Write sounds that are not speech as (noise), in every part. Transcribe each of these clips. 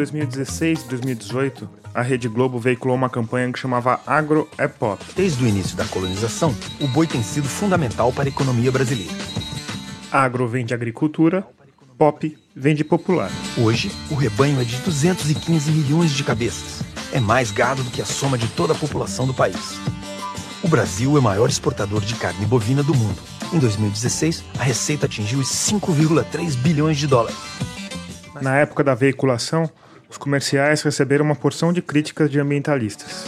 Entre 2016 e 2018, a Rede Globo veiculou uma campanha que chamava Agro é Pop. Desde o início da colonização, o boi tem sido fundamental para a economia brasileira. Agro vem de agricultura, pop vem de popular. Hoje, o rebanho é de 215 milhões de cabeças. É mais gado do que a soma de toda a população do país. O Brasil é o maior exportador de carne bovina do mundo. Em 2016, a receita atingiu os 5,3 bilhões de dólares. Na época da veiculação, os comerciais receberam uma porção de críticas de ambientalistas.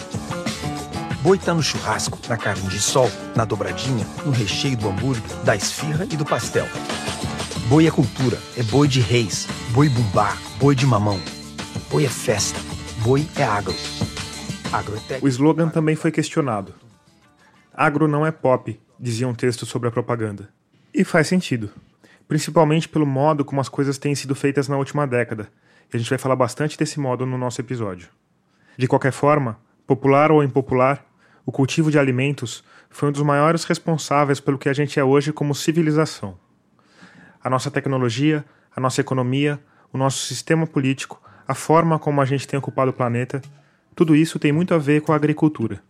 Boi tá no churrasco, na carne de sol, na dobradinha, no recheio do hambúrguer, da esfirra e do pastel. Boi é cultura, é boi de reis, boi bumbá, boi de mamão. Boi é festa, boi é agro. Agro é. O slogan também foi questionado. Agro não é pop, dizia um texto sobre a propaganda. E faz sentido principalmente pelo modo como as coisas têm sido feitas na última década, a gente vai falar bastante desse modo no nosso episódio. De qualquer forma, popular ou impopular, o cultivo de alimentos foi um dos maiores responsáveis pelo que a gente é hoje como civilização. A nossa tecnologia, a nossa economia, o nosso sistema político, a forma como a gente tem ocupado o planeta, tudo isso tem muito a ver com a agricultura,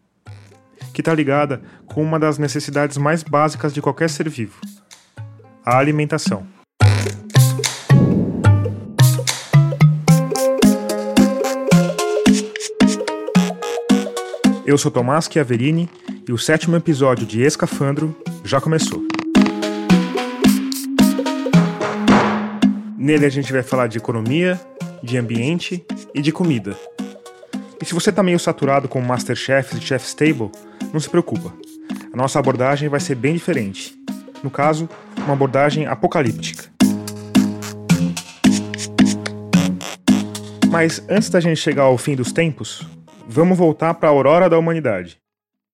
que está ligada com uma das necessidades mais básicas de qualquer ser vivo, a alimentação. Eu sou Tomás Chiaverini e o sétimo episódio de Escafandro já começou. Nele a gente vai falar de economia, de ambiente e de comida. E se você está meio saturado com Masterchef e Chef's Table, não se preocupa. A nossa abordagem vai ser bem diferente no caso, uma abordagem apocalíptica. Mas antes da gente chegar ao fim dos tempos, vamos voltar para a aurora da humanidade.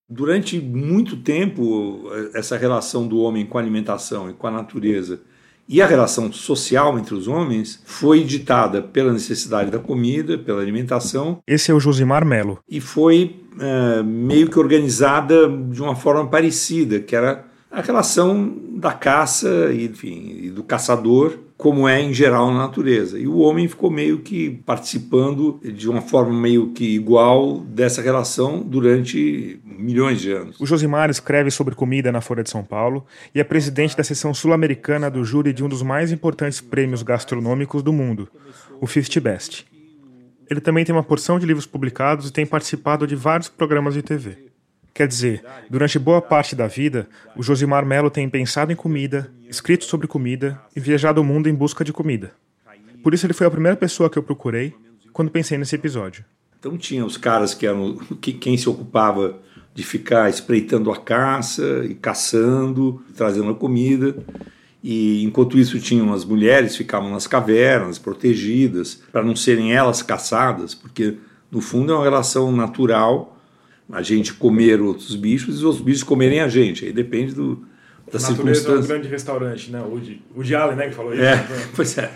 Durante muito tempo, essa relação do homem com a alimentação e com a natureza e a relação social entre os homens foi ditada pela necessidade da comida, pela alimentação. Esse é o Josimar Melo. E foi é, meio que organizada de uma forma parecida, que era a relação da caça enfim, e do caçador, como é em geral na natureza. E o homem ficou meio que participando de uma forma meio que igual dessa relação durante milhões de anos. O Josimar escreve sobre comida na Folha de São Paulo e é presidente da seção sul-americana do júri de um dos mais importantes prêmios gastronômicos do mundo, o Fifty Best. Ele também tem uma porção de livros publicados e tem participado de vários programas de TV. Quer dizer, durante boa parte da vida, o Josimar Melo tem pensado em comida, escrito sobre comida e viajado o mundo em busca de comida. Por isso ele foi a primeira pessoa que eu procurei quando pensei nesse episódio. Então tinha os caras que eram que, quem se ocupava de ficar espreitando a caça e caçando, trazendo a comida. E enquanto isso tinham as mulheres ficavam nas cavernas, protegidas, para não serem elas caçadas, porque no fundo é uma relação natural a gente comer outros bichos e os bichos comerem a gente. Aí depende do, da circunstância. É um grande restaurante, né? O de, o de Allen, né, que falou isso. É, (laughs) pois é.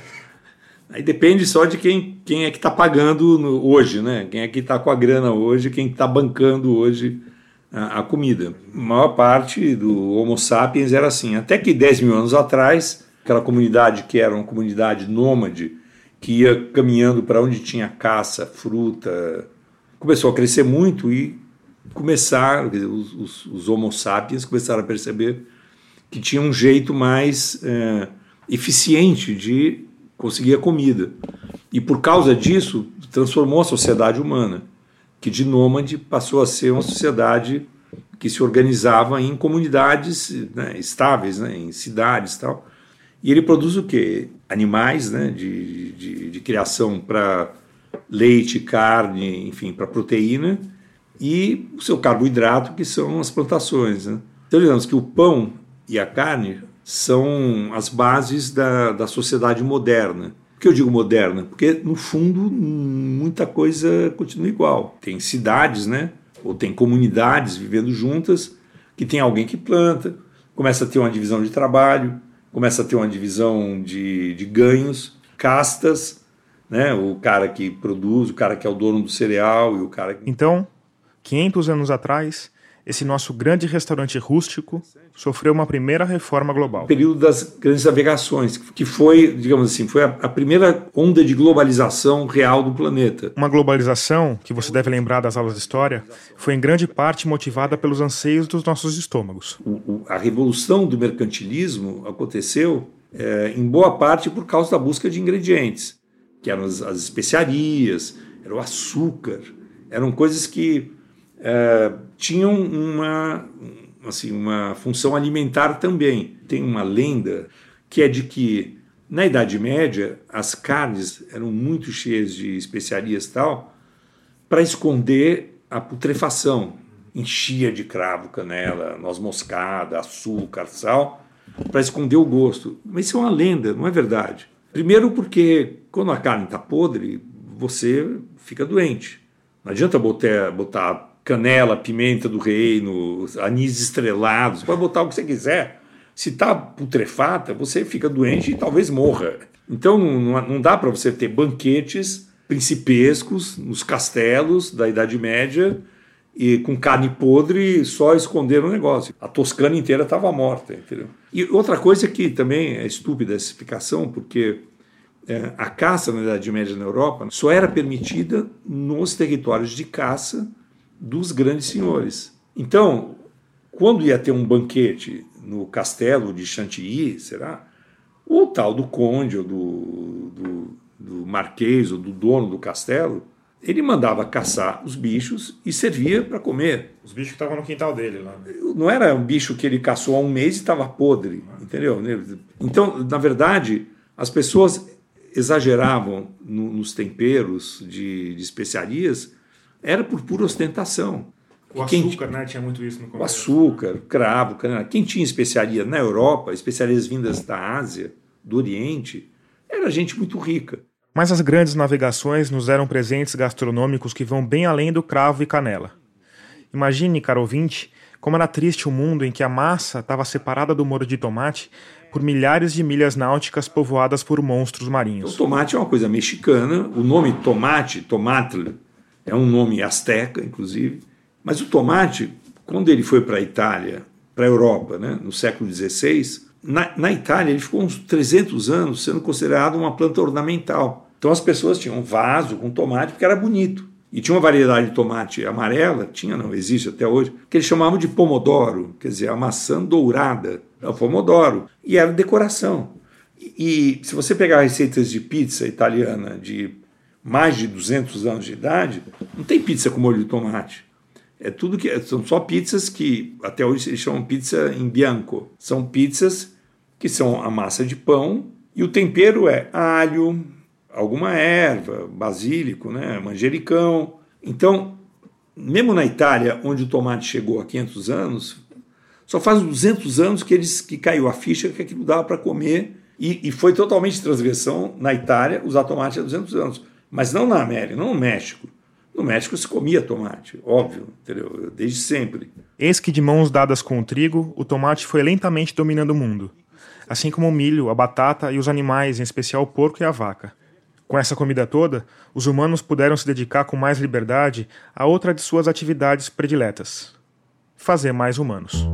Aí depende só de quem, quem é que está pagando no, hoje, né? Quem é que está com a grana hoje, quem está bancando hoje a, a, comida. A maior parte do Homo sapiens era assim. Até que 10 mil anos atrás, aquela comunidade que era uma comunidade nômade, que ia caminhando para onde tinha caça, fruta, começou a crescer muito e começaram, dizer, os, os, os, Homo sapiens começaram a perceber que tinha um jeito mais é, eficiente de conseguir a comida. E por causa disso, transformou a sociedade humana, que de nômade passou a ser uma sociedade que se organizava em comunidades né, estáveis, né, em cidades tal. E ele produz o quê? Animais né, de, de, de criação para leite, carne, enfim, para proteína, e o seu carboidrato, que são as plantações. Né? Então, digamos que o pão e a carne são as bases da, da sociedade moderna. Por que eu digo moderna? Porque, no fundo, muita coisa continua igual. Tem cidades, né? ou tem comunidades vivendo juntas, que tem alguém que planta, começa a ter uma divisão de trabalho, começa a ter uma divisão de, de ganhos, castas, né? o cara que produz, o cara que é o dono do cereal e o cara que... Então, 500 anos atrás, esse nosso grande restaurante rústico sofreu uma primeira reforma global. O período das grandes navegações, que foi, digamos assim, foi a, a, primeira onda de globalização real do planeta. Uma globalização que você deve lembrar das aulas de história foi em grande parte motivada pelos anseios dos nossos estômagos. O, o, a revolução do mercantilismo aconteceu é, em boa parte por causa da busca de ingredientes, que eram as, as especiarias, era o açúcar, eram coisas que é, tinham uma, assim, uma função alimentar também. Tem uma lenda que é de que na Idade Média as carnes eram muito cheias de especiarias tal para esconder a putrefação. Enchia de cravo, canela, noz moscada, açúcar, sal, para esconder o gosto. Mas isso é uma lenda, não é verdade. Primeiro porque quando a carne está podre, você fica doente. Não adianta botar, botar canela, pimenta do reino, anis estrelado, você pode botar o que você quiser. Se está putrefata, você fica doente e talvez morra. Então não, não dá para você ter banquetes principescos nos castelos da Idade Média e com carne podre só esconder o negócio. A Toscana inteira estava morta, entendeu? E outra coisa que também é estúpida essa explicação, porque é, a caça na Idade Média na Europa só era permitida nos territórios de caça dos grandes senhores. Então, quando ia ter um banquete no castelo de Chantilly, será? O tal do conde, ou do, do, do marquês, ou do dono do castelo, ele mandava caçar os bichos e servia para comer. Os bichos que estavam no quintal dele lá. Não era um bicho que ele caçou há um mês e estava podre, entendeu? Então, na verdade, as pessoas exageravam no, nos temperos de, de especiarias era por pura ostentação. O quem, açúcar, né? Tinha muito isso no começo. O açúcar, cravo, canela. Quem tinha especiaria na Europa, especiarias vindas da Ásia, do Oriente, era gente muito rica. Mas as grandes navegações nos deram presentes gastronômicos que vão bem além do cravo e canela. Imagine, caro ouvinte, como era triste o mundo em que a massa estava separada do molho de tomate por milhares de milhas náuticas povoadas por monstros marinhos. O tomate é uma coisa mexicana. O nome tomate, tomatl, é um nome asteca, inclusive. Mas o tomate, quando ele foi para a Itália, para a Europa, né, no século XVI, na, na, Itália ele ficou uns 300 anos sendo considerado uma planta ornamental. Então as pessoas tinham um vaso com tomate porque era bonito. E tinha uma variedade de tomate amarela, tinha não, existe até hoje, que eles chamavam de pomodoro, quer dizer, a maçã dourada, é o pomodoro. E era decoração. E, e se você pegar receitas de pizza italiana de mais de 200 anos de idade, não tem pizza com molho de tomate. É tudo que são só pizzas que até hoje eles chamam pizza em bianco. São pizzas que são a massa de pão e o tempero é alho, alguma erva, basílico, né, manjericão. Então, mesmo na Itália, onde o tomate chegou há 500 anos, só faz 200 anos que eles que caiu a ficha que aquilo dava para comer e, e, foi totalmente transgressão na Itália usar tomate há 200 anos. Mas não na América, não no México. No México se comia tomate, óbvio, entendeu? desde sempre. Eis que de mãos dadas com o trigo, o tomate foi lentamente dominando o mundo, assim como o milho, a batata e os animais, em especial o porco e a vaca. Com essa comida toda, os humanos puderam se dedicar com mais liberdade a outra de suas atividades prediletas: fazer mais humanos.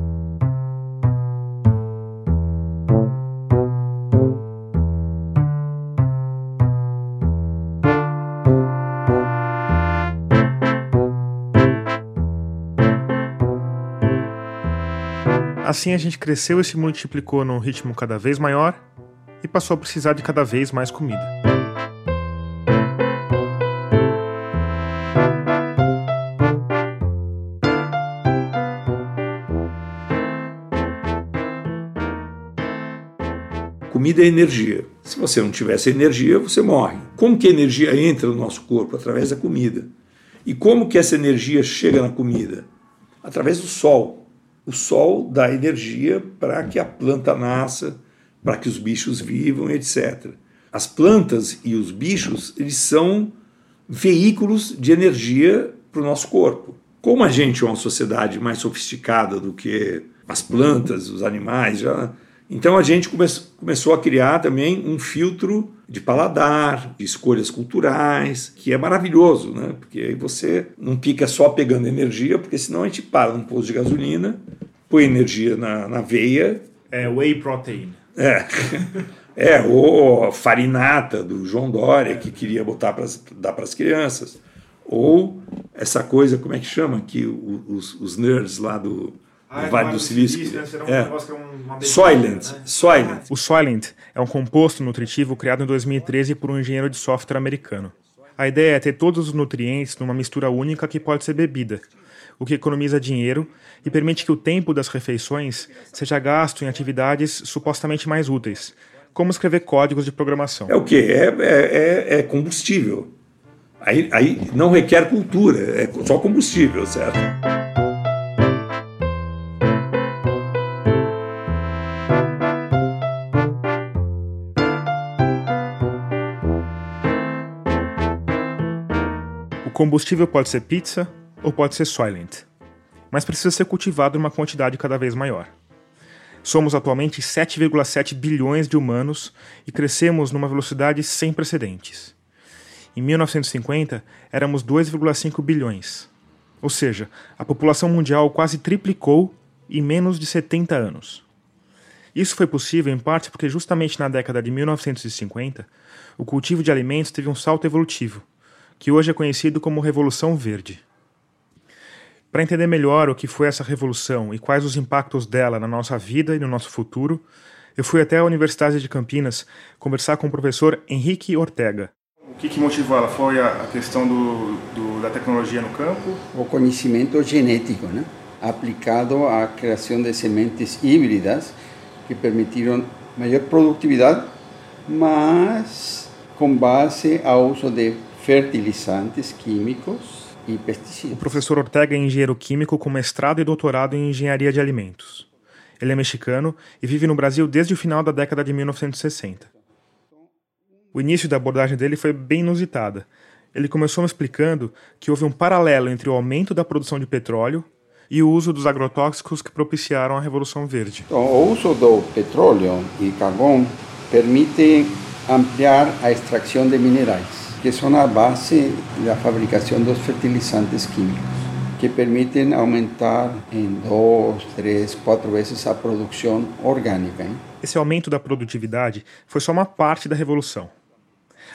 Assim a gente cresceu e se multiplicou num ritmo cada vez maior e passou a precisar de cada vez mais comida. Comida é energia. Se você não tivesse energia, você morre. Como que a energia entra no nosso corpo? Através da comida. E como que essa energia chega na comida? Através do sol o sol dá energia para que a planta nasça, para que os bichos vivam, etc. As plantas e os bichos, eles são veículos de energia para o nosso corpo. Como a gente é uma sociedade mais sofisticada do que as plantas, os animais, já, Então a gente come começou a criar também um filtro de paladar, de escolhas culturais, que é maravilhoso, né? Porque aí você não fica só pegando energia, porque senão a gente para num posto de gasolina, põe energia na, na veia. É whey protein. É. (laughs) É, ou farinata do João Dória, que queria botar para dar para as crianças. Ou essa coisa, como é que chama? Que os, os nerds lá do, ah, Vale do Silício. Silício né? é. um Soylent. Né? Soylent. O Soylent é um composto nutritivo criado em 2013 por um engenheiro de software americano. A ideia é ter todos os nutrientes numa mistura única que pode ser bebida, o que economiza dinheiro e permite que o tempo das refeições seja gasto em atividades supostamente mais úteis, como escrever códigos de programação. É o quê? É, é, é, é combustível. Aí, aí não requer cultura, é só combustível, certo? Combustível pode ser pizza ou pode ser Soylent, mas precisa ser cultivado em uma quantidade cada vez maior. Somos atualmente 7,7 bilhões de humanos e crescemos numa velocidade sem precedentes. Em 1950, éramos 2,5 bilhões. Ou seja, a população mundial quase triplicou em menos de 70 anos. Isso foi possível em parte porque, justamente na década de 1950, o cultivo de alimentos teve um salto evolutivo, que hoje é conhecido como Revolução Verde. Para entender melhor o que foi essa revolução e quais os impactos dela na nossa vida e no nosso futuro, eu fui até a Universidade de Campinas conversar com o professor Henrique Ortega. O que, que motivou ela? Foi a questão do, do, da tecnologia no campo? O conhecimento genético, né? aplicado à criação de sementes híbridas que permitiram maior produtividade, mas com base ao uso de fertilizantes químicos e pesticidas. O professor Ortega é engenheiro químico com mestrado e doutorado em engenharia de alimentos. Ele é mexicano e vive no Brasil desde o final da década de 1960. O início da abordagem dele foi bem inusitada. Ele começou me explicando que houve um paralelo entre o aumento da produção de petróleo e o uso dos agrotóxicos que propiciaram a Revolução Verde. Então, o uso do petróleo e carvão permite ampliar a extração de minerais que são a base da fabricação dos fertilizantes químicos, que permitem aumentar em duas, três, quatro vezes a produção orgânica. Hein? Esse aumento da produtividade foi só uma parte da revolução.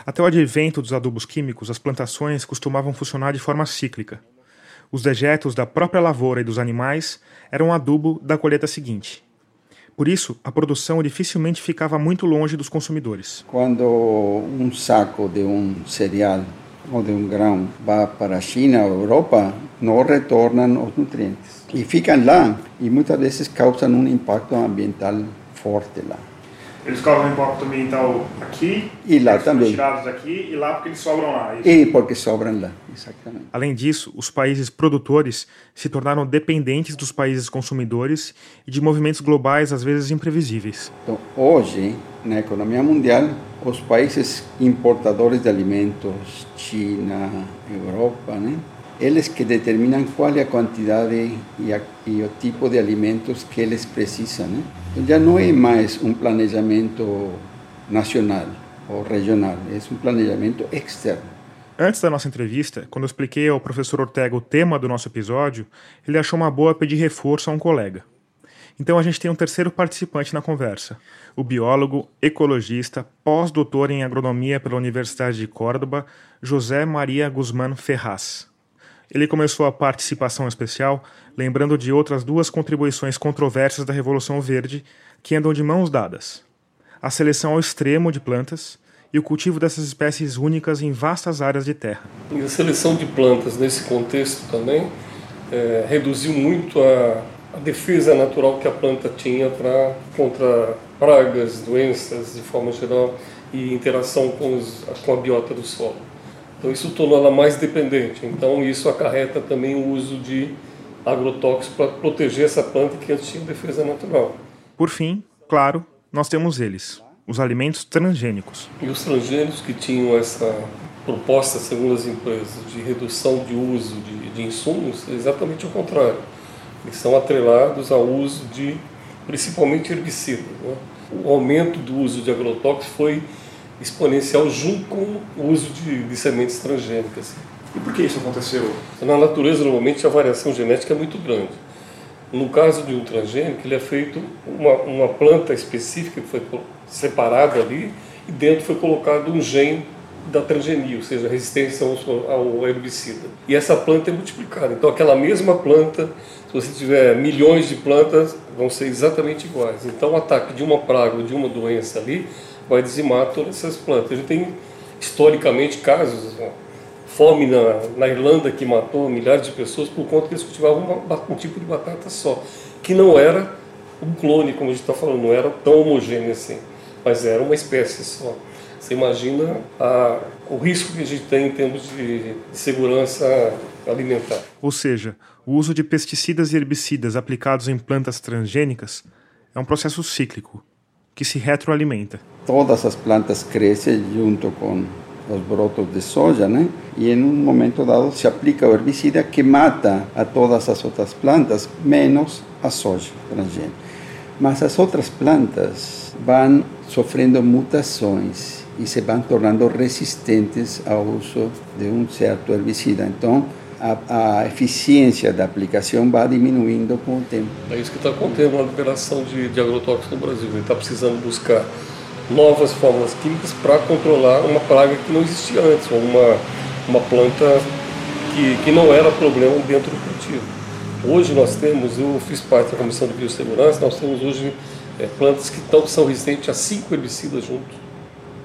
Até o advento dos adubos químicos, as plantações costumavam funcionar de forma cíclica. Os dejetos da própria lavoura e dos animais eram adubo da colheita seguinte. Por isso, a produção dificilmente ficava muito longe dos consumidores. Quando um saco de um cereal ou de um grão vai para a China ou Europa, não retornam os nutrientes. E ficam lá e muitas vezes causam um impacto ambiental forte lá. Eles causam impacto ambiental aqui e lá também. tirados aqui e lá porque eles sobram lá. Isso. E porque sobram lá, exatamente. Além disso, os países produtores se tornaram dependentes dos países consumidores e de movimentos globais às vezes imprevisíveis. Então, hoje, na economia mundial, os países importadores de alimentos, China, Europa, né? Eles que determinam qual é a quantidade e, a, e o tipo de alimentos que eles precisam. Né? já não é mais um planejamento nacional ou regional, é um planejamento externo. Antes da nossa entrevista, quando eu expliquei ao professor Ortega o tema do nosso episódio, ele achou uma boa pedir reforço a um colega. Então a gente tem um terceiro participante na conversa, o biólogo, ecologista, pós-doutor em agronomia pela Universidade de Córdoba, José Maria Guzmán Ferraz. Ele começou a participação especial lembrando de outras duas contribuições controversas da Revolução Verde que andam de mãos dadas: a seleção ao extremo de plantas e o cultivo dessas espécies únicas em vastas áreas de terra. E a seleção de plantas nesse contexto também é, reduziu muito a, a, defesa natural que a planta tinha para contra pragas, doenças de forma geral e interação com, os, com a biota do solo. Então isso tornou ela mais dependente. Então isso acarreta também o uso de agrotóxicos para proteger essa planta que antes tinha defesa natural. Por fim, claro, nós temos eles, os alimentos transgênicos. E os transgênicos que tinham essa proposta, segundo as empresas, de redução de uso de, de insumos, é exatamente o contrário. Eles são atrelados ao uso de principalmente herbicida. Né? O aumento do uso de agrotóxicos foi exponencial junto com o uso de, de sementes transgênicas. E por que isso aconteceu? Na natureza, normalmente, a variação genética é muito grande. No caso de um transgênico, ele é feito uma, uma planta específica que foi separada ali e dentro foi colocado um gene da transgenia, ou seja, resistência ao, ao herbicida. E essa planta é multiplicada. Então, aquela mesma planta, se você tiver milhões de plantas, vão ser exatamente iguais. Então, o ataque de uma praga ou de uma doença ali vai dizimar todas essas plantas. A gente tem, historicamente, casos, fome na, na Irlanda que matou milhares de pessoas por conta que eles cultivavam uma, um tipo de batata só, que não era um clone, como a gente está falando, não era tão homogêneo assim, mas era uma espécie só. Você imagina a, o risco que a gente tem em termos de, de segurança alimentar. Ou seja, o uso de pesticidas e herbicidas aplicados em plantas transgênicas é um processo cíclico que se retroalimenta. Todas as plantas crescem junto com os brotos de soja, né? E em um momento dado se aplica o herbicida que mata a todas as outras plantas, menos a soja transgênica. Mas as outras plantas vão sofrendo mutações e se vão tornando resistentes ao uso de um certo herbicida. Então, a, a, eficiência da aplicação vai diminuindo com o tempo. É isso que está acontecendo na liberação de, de agrotóxicos no Brasil. Ele está precisando buscar novas fórmulas químicas para controlar uma praga que não existia antes, ou uma, uma planta que, que não era problema dentro do cultivo. Hoje nós temos, eu fiz parte da Comissão de Biossegurança, nós temos hoje é, plantas que tão, são resistentes a cinco herbicidas juntos.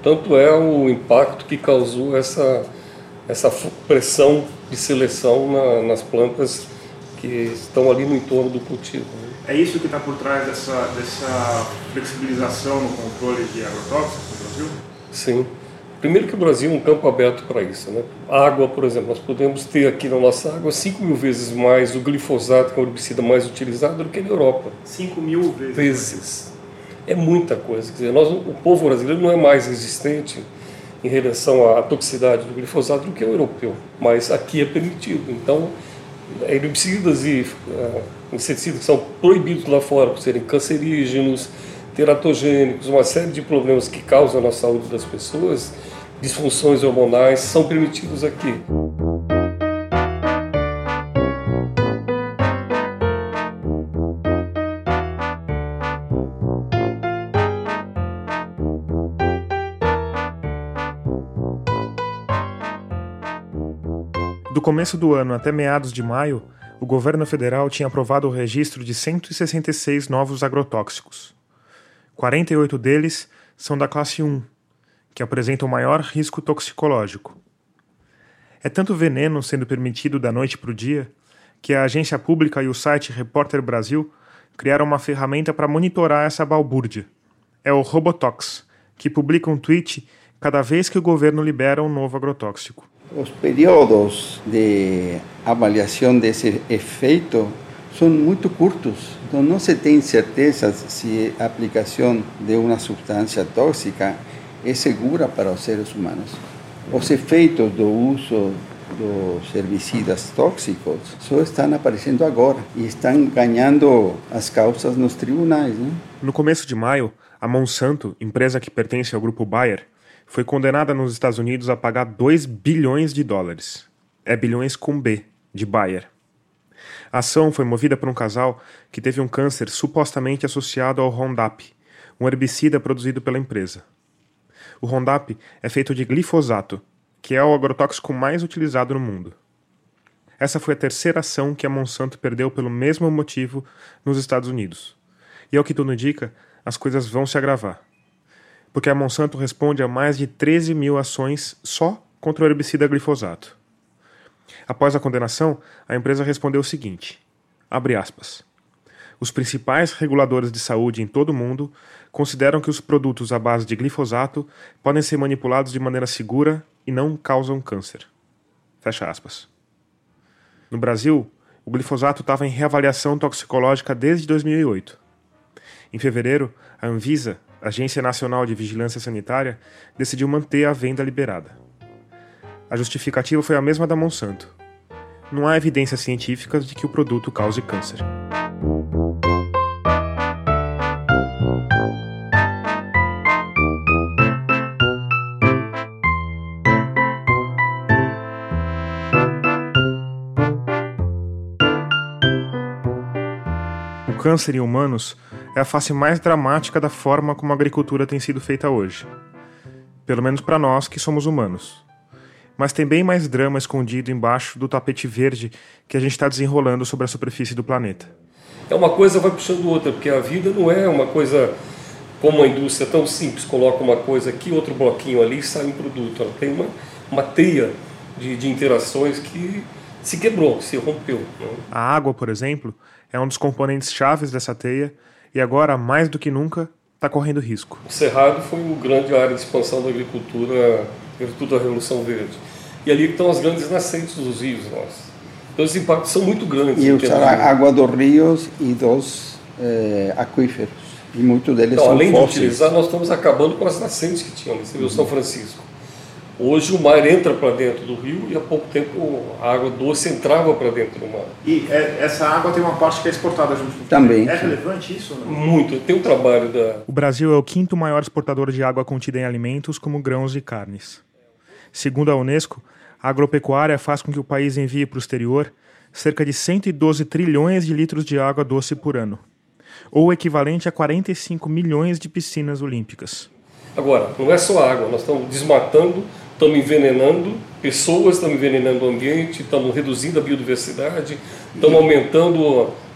Tanto é o impacto que causou essa, essa pressão de seleção na, nas plantas que estão ali no entorno do cultivo. Né? É isso que está por trás dessa, dessa flexibilização no controle de agrotóxicos no Brasil? Sim. Primeiro que o Brasil é um campo aberto para isso. Né? água, por exemplo, nós podemos ter aqui na nossa água 5 mil vezes mais o glifosato, que é o herbicida mais utilizado, do que na Europa. 5 mil vezes? Vezes. É muita coisa. Quer dizer, nós, o povo brasileiro não é mais resistente em relação à toxicidade do glifosato do que o europeu. Mas aqui é permitido. Então, herbicidas e uh, inseticidas que são proibidos lá fora por serem cancerígenos, teratogênicos, uma série de problemas que causam na saúde das pessoas, disfunções hormonais, são permitidos aqui. Do começo do ano até meados de maio, o governo federal tinha aprovado o registro de 166 novos agrotóxicos. 48 deles são da classe 1, que apresentam maior risco toxicológico. É tanto veneno sendo permitido da noite para o dia que a agência pública e o site Repórter Brasil criaram uma ferramenta para monitorar essa balbúrdia. É o Robotox, que publica um tweet cada vez que o governo libera um novo agrotóxico. Os períodos de avaliação desse efeito são muito curtos, então não se tem certeza se a aplicação de uma substância tóxica é segura para os seres humanos. Os efeitos do uso dos herbicidas tóxicos só estão aparecendo agora e estão ganhando as causas nos tribunais. Né? No começo de maio, a Monsanto, empresa que pertence ao grupo Bayer, foi condenada nos Estados Unidos a pagar 2 bilhões de dólares. É bilhões com B, de Bayer. A ação foi movida por um casal que teve um câncer supostamente associado ao Roundup, um herbicida produzido pela empresa. O Roundup é feito de glifosato, que é o agrotóxico mais utilizado no mundo. Essa foi a terceira ação que a Monsanto perdeu pelo mesmo motivo nos Estados Unidos. E ao que tudo indica, as coisas vão se agravar porque a Monsanto responde a mais de 13 mil ações só contra o herbicida glifosato. Após a condenação, a empresa respondeu o seguinte: aspas. Os principais reguladores de saúde em todo o mundo consideram que os produtos à base de glifosato podem ser manipulados de maneira segura e não causam câncer. Fecha aspas. No Brasil, o glifosato estava em reavaliação toxicológica desde 2008. Em fevereiro, a Anvisa, a Agência Nacional de Vigilância Sanitária, decidiu manter a venda liberada. A justificativa foi a mesma da Monsanto. Não há evidências científicas de que o produto cause câncer. O câncer em humanos é a face mais dramática da forma como a agricultura tem sido feita hoje. Pelo menos para nós que somos humanos. Mas tem bem mais drama escondido embaixo do tapete verde que a gente está desenrolando sobre a superfície do planeta. É uma coisa vai puxando outra, porque a vida não é uma coisa como a indústria tão simples, coloca uma coisa aqui, outro bloquinho ali e sai um produto. Ela tem uma, uma teia de, de interações que se quebrou, se rompeu. Né? A água, por exemplo, é um dos componentes chaves dessa teia e agora, mais do que nunca, está correndo risco. O Cerrado foi uma grande área de expansão da agricultura, virtude da Revolução Verde. E ali estão as grandes nascentes dos rios nossos. Então os impactos são muito grandes. E usar a água dos rios e dos eh, aquíferos. E muitos deles então, são além fósseis. de utilizar, nós estamos acabando com as nascentes que tinham ali. Você viu São Francisco. Hoje o mar entra para dentro do rio e há pouco tempo a água doce entrava para dentro do mar. E é, essa água tem uma parte que é exportada junto com Também. É relevante isso? Não? Muito. Tem um trabalho da. O Brasil é o quinto maior exportador de água contida em alimentos como grãos e carnes. Segundo a Unesco, a agropecuária faz com que o país envie para o exterior cerca de 112 trilhões de litros de água doce por ano, ou o equivalente a 45 milhões de piscinas olímpicas. Agora, não é só água, nós estamos desmatando, estamos envenenando pessoas, estamos envenenando o ambiente, estamos reduzindo a biodiversidade, estamos aumentando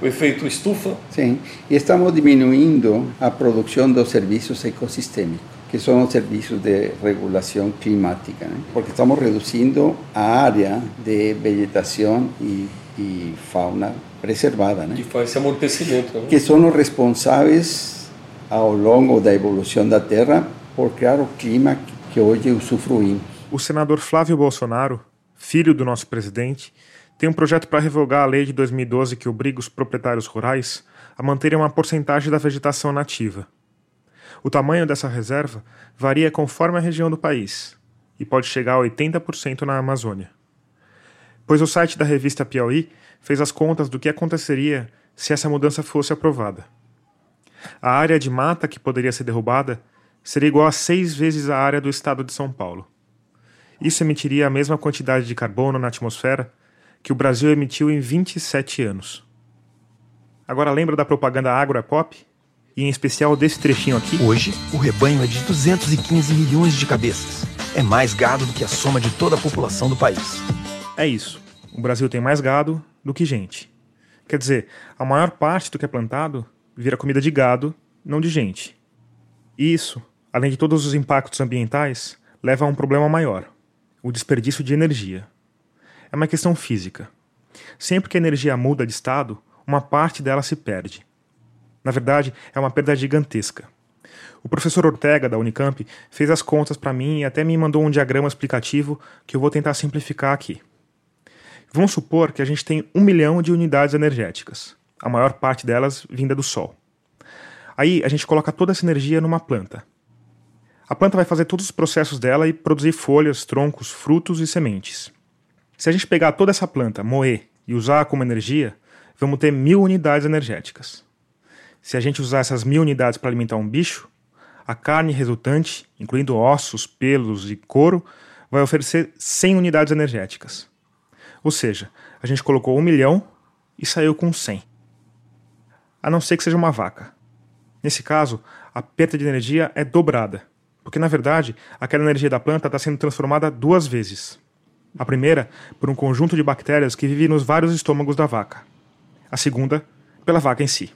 o efeito estufa. Sim, e estamos diminuindo a produção dos serviços ecossistêmicos, que são os serviços de regulação climática, né? porque estamos reduzindo a área de vegetação e, e fauna preservada, né? Que faz esse amortecimento. Né? que são os responsáveis ao longo da evolução da Terra por criar o clima que hoje usufruímos. O senador Flávio Bolsonaro, filho do nosso presidente, tem um projeto para revogar a lei de 2012 que obriga os proprietários rurais a manterem uma porcentagem da vegetação nativa. O tamanho dessa reserva varia conforme a região do país e pode chegar a 80% na Amazônia. Pois o site da revista Piauí fez as contas do que aconteceria se essa mudança fosse aprovada. A área de mata que poderia ser derrubada seria igual a seis vezes a área do estado de São Paulo. Isso emitiria a mesma quantidade de carbono na atmosfera que o Brasil emitiu em 27 anos. Agora lembra da propaganda Agro é Pop? E em especial desse trechinho aqui? Hoje, o rebanho é de 215 milhões de cabeças. É mais gado do que a soma de toda a população do país. É isso. O Brasil tem mais gado do que gente. Quer dizer, a maior parte do que é plantado vira comida de gado, não de gente. E isso, além de todos os impactos ambientais, leva a um problema maior: o desperdício de energia. É uma questão física. Sempre que a energia muda de estado, uma parte dela se perde. Na verdade, é uma perda gigantesca. O professor Ortega, da Unicamp, fez as contas para mim e até me mandou um diagrama explicativo que eu vou tentar simplificar aqui. Vamos supor que a gente tem um milhão de unidades energéticas, a maior parte delas vinda do Sol. Aí a gente coloca toda essa energia numa planta. A planta vai fazer todos os processos dela e produzir folhas, troncos, frutos e sementes. Se a gente pegar toda essa planta, moer e usar como energia, vamos ter mil unidades energéticas. Se a gente usar essas mil unidades para alimentar um bicho, a carne resultante, incluindo ossos, pelos e couro, vai oferecer 100 unidades energéticas. Ou seja, a gente colocou um milhão e saiu com 100. A não ser que seja uma vaca. Nesse caso, a perda de energia é dobrada, porque na verdade aquela energia da planta está sendo transformada duas vezes. A primeira, por um conjunto de bactérias que vive nos vários estômagos da vaca. A segunda, pela vaca em si.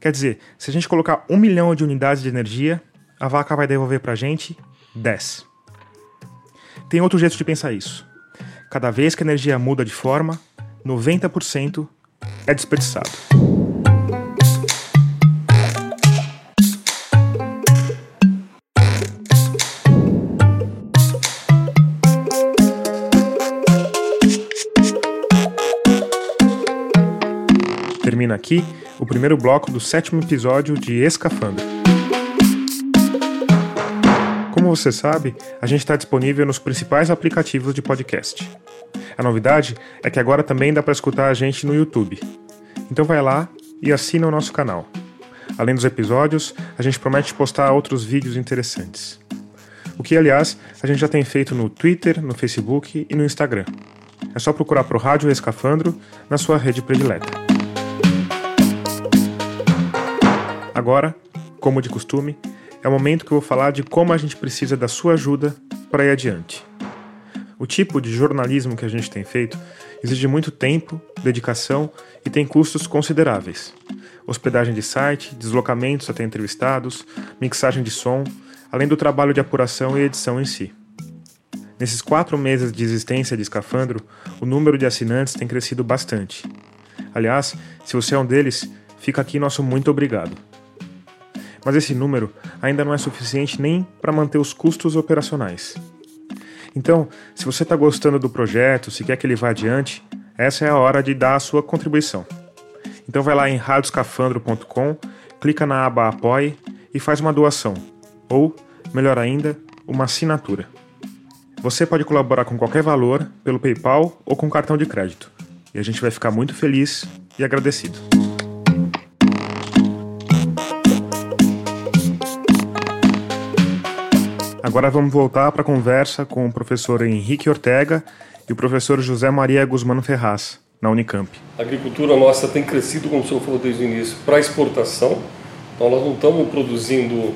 Quer dizer, se a gente colocar um milhão de unidades de energia, a vaca vai devolver para a gente 10. Tem outro jeito de pensar isso. Cada vez que a energia muda de forma, 90% é desperdiçado. Termina aqui o primeiro bloco do sétimo episódio de Escafandro. Como você sabe, a gente está disponível nos principais aplicativos de podcast. A novidade é que agora também dá para escutar a gente no YouTube. Então vai lá e assina o nosso canal. Além dos episódios, a gente promete postar outros vídeos interessantes. O que, aliás, a gente já tem feito no Twitter, no Facebook e no Instagram. É só procurar por Rádio Escafandro na sua rede predileta. Agora, como de costume, é o momento que eu vou falar de como a gente precisa da sua ajuda para ir adiante. O tipo de jornalismo que a gente tem feito exige muito tempo, dedicação e tem custos consideráveis. Hospedagem de site, deslocamentos até entrevistados, mixagem de som, além do trabalho de apuração e edição em si. Nesses quatro meses de existência de Escafandro, o número de assinantes tem crescido bastante. Aliás, se você é um deles, fica aqui nosso muito obrigado. Mas esse número ainda não é suficiente nem para manter os custos operacionais. Então, se você está gostando do projeto, se quer que ele vá adiante, essa é a hora de dar a sua contribuição. Então vai lá em radioscafandro.com, clica na aba Apoie e faz uma doação, ou, melhor ainda, uma assinatura. Você pode colaborar com qualquer valor pelo PayPal ou com cartão de crédito, e a gente vai ficar muito feliz e agradecido. Agora vamos voltar para a conversa com o professor Henrique Ortega e o professor José Maria Guzmano Ferraz, na Unicamp. A agricultura nossa tem crescido, como o senhor falou desde o início, para exportação. Então nós não estamos produzindo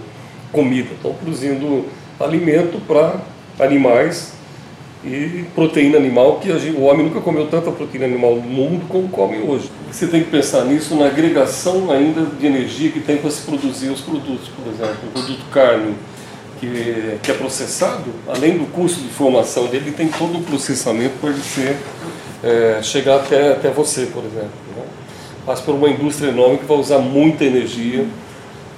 comida, estamos produzindo alimento para animais e proteína animal, que o homem nunca comeu tanta proteína animal no mundo como come hoje. Você tem que pensar nisso na agregação ainda de energia que tem para se produzir os produtos, por exemplo, o produto carne, que, que é processado, além do custo de formação dele, tem todo um processamento para ele ser, é, chegar até, até você, por exemplo. Né? Passa por uma indústria enorme que vai usar muita energia.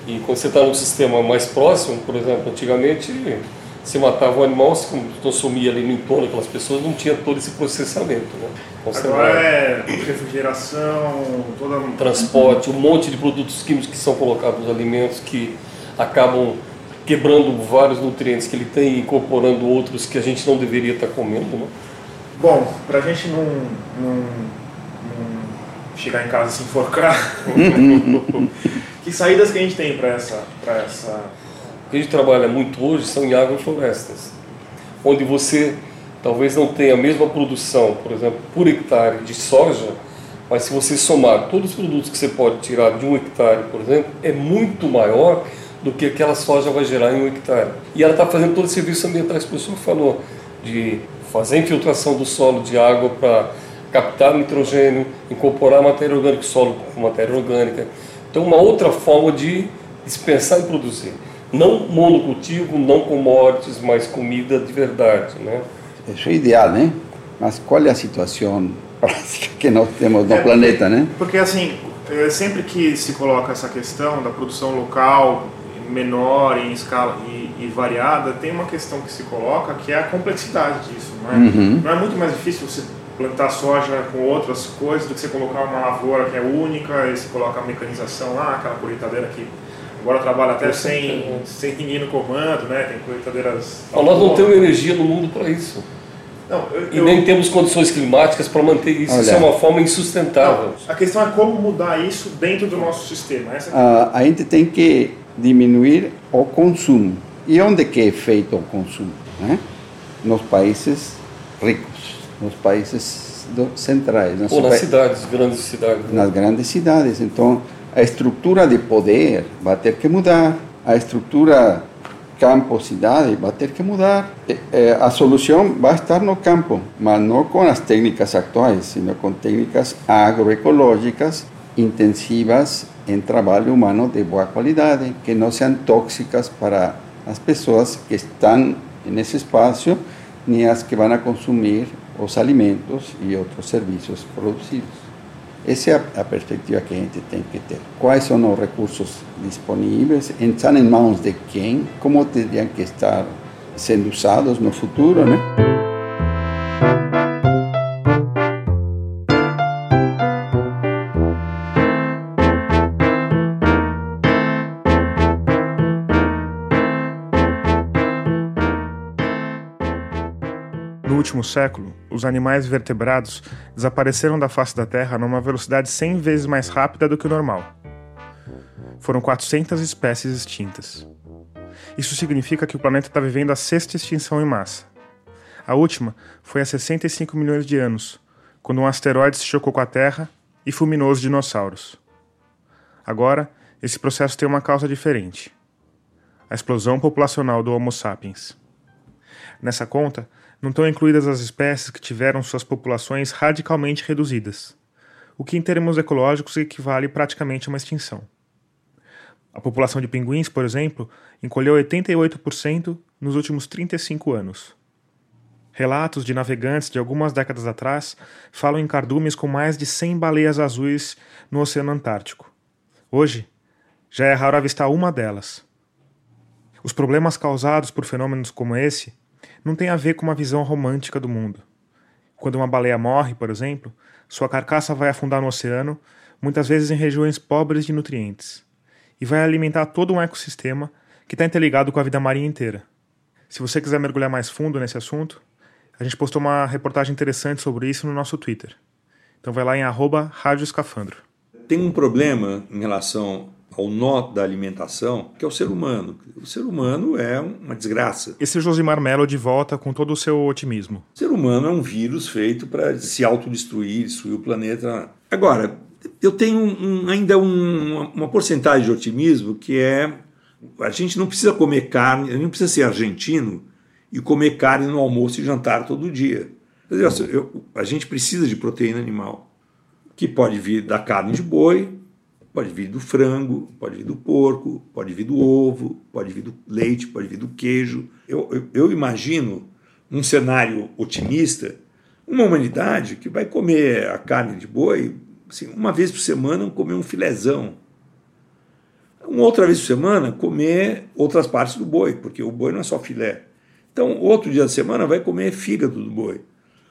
E quando você está num sistema mais próximo, por exemplo, antigamente se matava o animal, se consumia ali no entorno daquelas pessoas, não tinha todo esse processamento. Né? Então, Agora é refrigeração, toda... transporte, um monte de produtos químicos que são colocados nos alimentos que acabam quebrando vários nutrientes que ele tem e incorporando outros que a gente não deveria estar comendo. Né? Bom, para a gente não, não, não, chegar em casa e se enforcar, (laughs) que saídas que a gente tem para essa, essa... O que a gente trabalha muito hoje são em agroflorestas, onde você talvez não tenha a mesma produção, por exemplo, por hectare de soja, mas se você somar todos os produtos que você pode tirar de um hectare, por exemplo, é muito maior do que aquela soja vai gerar em um hectare. E ela está fazendo todo o serviço ambiental, que o senhor falou, de fazer infiltração do solo de água para captar nitrogênio, incorporar matéria orgânica, solo com matéria orgânica. Então, uma outra forma de dispensar e produzir. Não monocultivo, não commodities, mas comida de verdade. Né? Isso é ideal, né? Mas qual é a situação (laughs) prática que nós temos no é, planeta, né? Porque, assim, é, sempre que se coloca essa questão da produção local, menor em escala e, e, variada, tem uma questão que se coloca que é a complexidade disso. Não é, uhum. não é muito mais difícil você plantar soja com outras coisas do que você colocar uma lavoura que é única e você coloca a mecanização lá, aquela colheitadeira que agora trabalha até sem, sem ninguém no comando, né? tem colheitadeiras... Nós não temos energia no mundo para isso. Não, eu, e nem temos condições climáticas para manter isso. Olha, isso é uma forma insustentável. Não, a questão é como mudar isso dentro do nosso sistema. Essa é a, a gente tem que diminuir o consumo. E onde que é feito o consumo? Né? Nos países ricos, nos países do, centrais. Ou nas cidades, grandes cidades. Né? Nas grandes cidades. Então, a estrutura de poder vai ter que mudar, a estrutura campo-cidade vai ter que mudar. A solução vai estar no campo, mas não com as técnicas atuais, sino com técnicas agroecológicas intensivas em trabalho humano de boa qualidade, que não sejam tóxicas para as pessoas que estão nesse espaço, nem as que vão consumir os alimentos e outros serviços produzidos. Essa é a, perspectiva que a gente tem que ter. Quais são os recursos disponíveis? Estão em mãos de quem? Como teriam que estar sendo usados no futuro? Último século, os animais vertebrados desapareceram da face da Terra numa velocidade 100 vezes mais rápida do que o normal. Foram 400 espécies extintas. Isso significa que o planeta está vivendo a sexta extinção em massa. A última foi há 65 milhões de anos, quando um asteroide se chocou com a Terra e fulminou os dinossauros. Agora, Esse processo tem uma causa diferente: a explosão populacional do Homo sapiens. Nessa conta, não estão incluídas as espécies que tiveram suas populações radicalmente reduzidas, o que em termos ecológicos equivale praticamente a uma extinção. A população de pinguins, por exemplo, encolheu 88% nos últimos 35 anos. Relatos de navegantes de algumas décadas atrás falam em cardumes com mais de 100 baleias azuis no Oceano Antártico. Hoje, já é raro avistar uma delas. Os problemas causados por fenômenos como esse não têm a ver com uma visão romântica do mundo. Quando uma baleia morre, por exemplo, sua carcaça vai afundar no oceano, muitas vezes em regiões pobres de nutrientes, e vai alimentar todo um ecossistema que está interligado com a vida marinha inteira. Se você quiser mergulhar mais fundo nesse assunto, a gente postou uma reportagem interessante sobre isso no nosso Twitter. Então vai lá em arroba Rádio Escafandro. Tem um problema em relação ao nó da alimentação, que é o ser humano. O ser humano é uma desgraça. Esse é Josimar Mello de volta com todo o seu otimismo. O ser humano é um vírus feito para se autodestruir, destruir o planeta. Agora, eu tenho um, ainda um, uma porcentagem de otimismo que é a gente não precisa comer carne, não precisa ser argentino e comer carne no almoço e jantar todo dia. Eu, a gente precisa de proteína animal, que pode vir da carne de boi, pode vir do frango, pode vir do porco, pode vir do ovo, pode vir do leite, pode vir do queijo. Eu, eu, eu imagino um cenário otimista, uma humanidade que vai comer a carne de boi assim, uma vez por semana, comer um filezão. Uma outra vez por semana, comer outras partes do boi, porque o boi não é só filé. Então, outro dia da semana vai comer fígado do boi.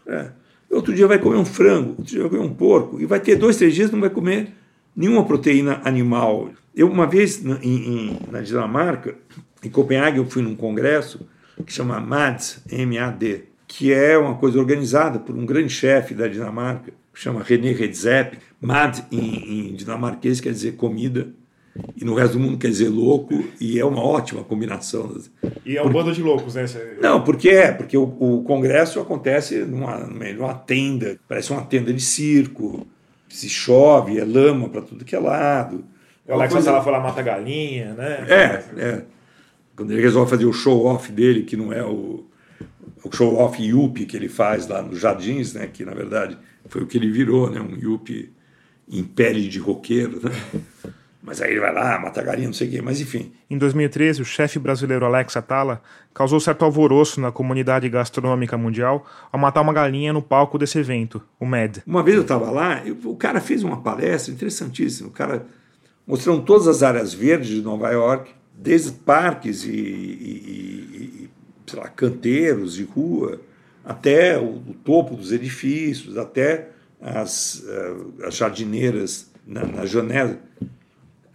É. Outro dia vai comer um frango, outro dia vai comer um porco. E vai ter dois, três dias não vai comer nenhuma proteína animal. Eu, uma vez em, em, na Dinamarca, em Copenhague, eu fui num congresso que chama MAD, M-A-D, que é uma coisa organizada por um grande chefe da Dinamarca, que chama René Redzepi. MAD em, em dinamarquês quer dizer comida e no resto do mundo quer dizer louco, e é uma ótima combinação. E é um porque... bando de loucos, né? Não, porque é, porque o, o congresso acontece numa, numa tenda, parece uma tenda de circo, se chove, é lama para tudo que é lado. O Alex coisa... lá foi lá mata galinha, né? É, é. Quando ele resolve fazer o show-off dele, que não é o, o show-off yuppie que ele faz lá nos Jardins, né? Que na verdade foi o que ele virou, né? Um yuppie em pele de roqueiro, né? Mas aí ele vai lá, mata a galinha, não sei o quê, mas enfim. Em 2013, o chefe brasileiro Alex Atala causou certo alvoroço na comunidade gastronômica mundial ao matar uma galinha no palco desse evento, o MED. Uma vez eu estava lá, eu, o cara fez uma palestra interessantíssima. O cara mostrando todas as áreas verdes de Nova York, desde parques e, e, e sei lá, canteiros de rua, até o, o, topo dos edifícios, até as, uh, as jardineiras na, na janela.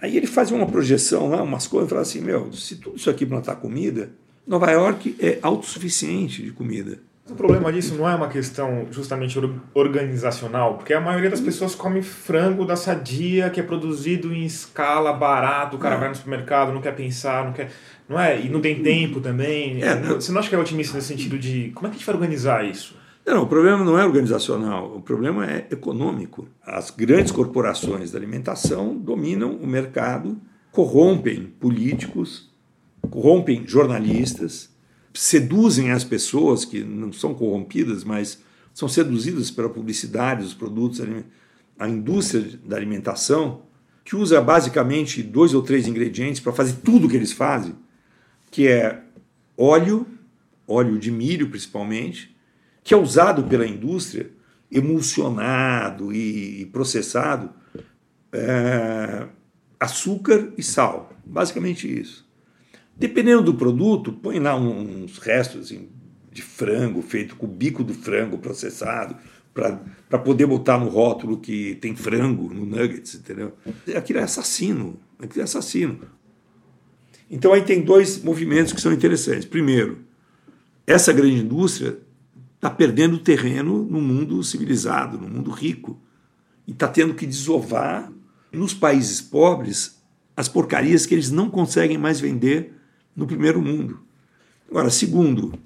Aí ele fazia uma projeção lá, umas coisas, e falava assim: meu, se tudo isso aqui plantar comida, Nova York é autossuficiente de comida. O problema disso não é uma questão justamente organizacional, porque a maioria das pessoas come frango da sadia, que é produzido em escala, barato, o cara é. vai no supermercado, não quer pensar, não quer. Não é? E não tem tempo também. É, Você não acha que é otimista nesse sentido de como é que a gente vai organizar isso? Não, o problema não é organizacional, o problema é econômico. As grandes corporações da alimentação dominam o mercado, corrompem políticos, corrompem jornalistas, seduzem as pessoas que não são corrompidas, mas são seduzidas pela publicidade dos produtos, a indústria da alimentação, que usa basicamente dois ou três ingredientes para fazer tudo o que eles fazem, que é óleo, óleo de milho principalmente, que é usado pela indústria, emulsionado e processado, é, açúcar e sal. Basicamente isso. Dependendo do produto, põe lá uns restos assim, de frango feito com o bico do frango processado, para poder botar no rótulo que tem frango no nuggets, entendeu? Aquilo é assassino, aquilo é assassino. Então aí tem dois movimentos que são interessantes. Primeiro, essa grande indústria está perdendo terreno no mundo civilizado, no mundo rico. E está tendo que desovar nos países pobres as porcarias que eles não conseguem mais vender no primeiro mundo. Agora, segundo,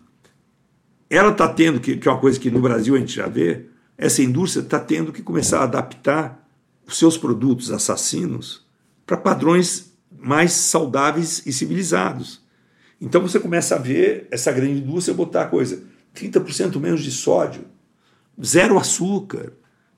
ela está tendo que, que é uma coisa que no Brasil a gente já vê, essa indústria está tendo que começar a adaptar os seus produtos assassinos para padrões mais saudáveis e civilizados. Então você começa a ver essa grande indústria botar coisa 30% menos de sódio, zero açúcar.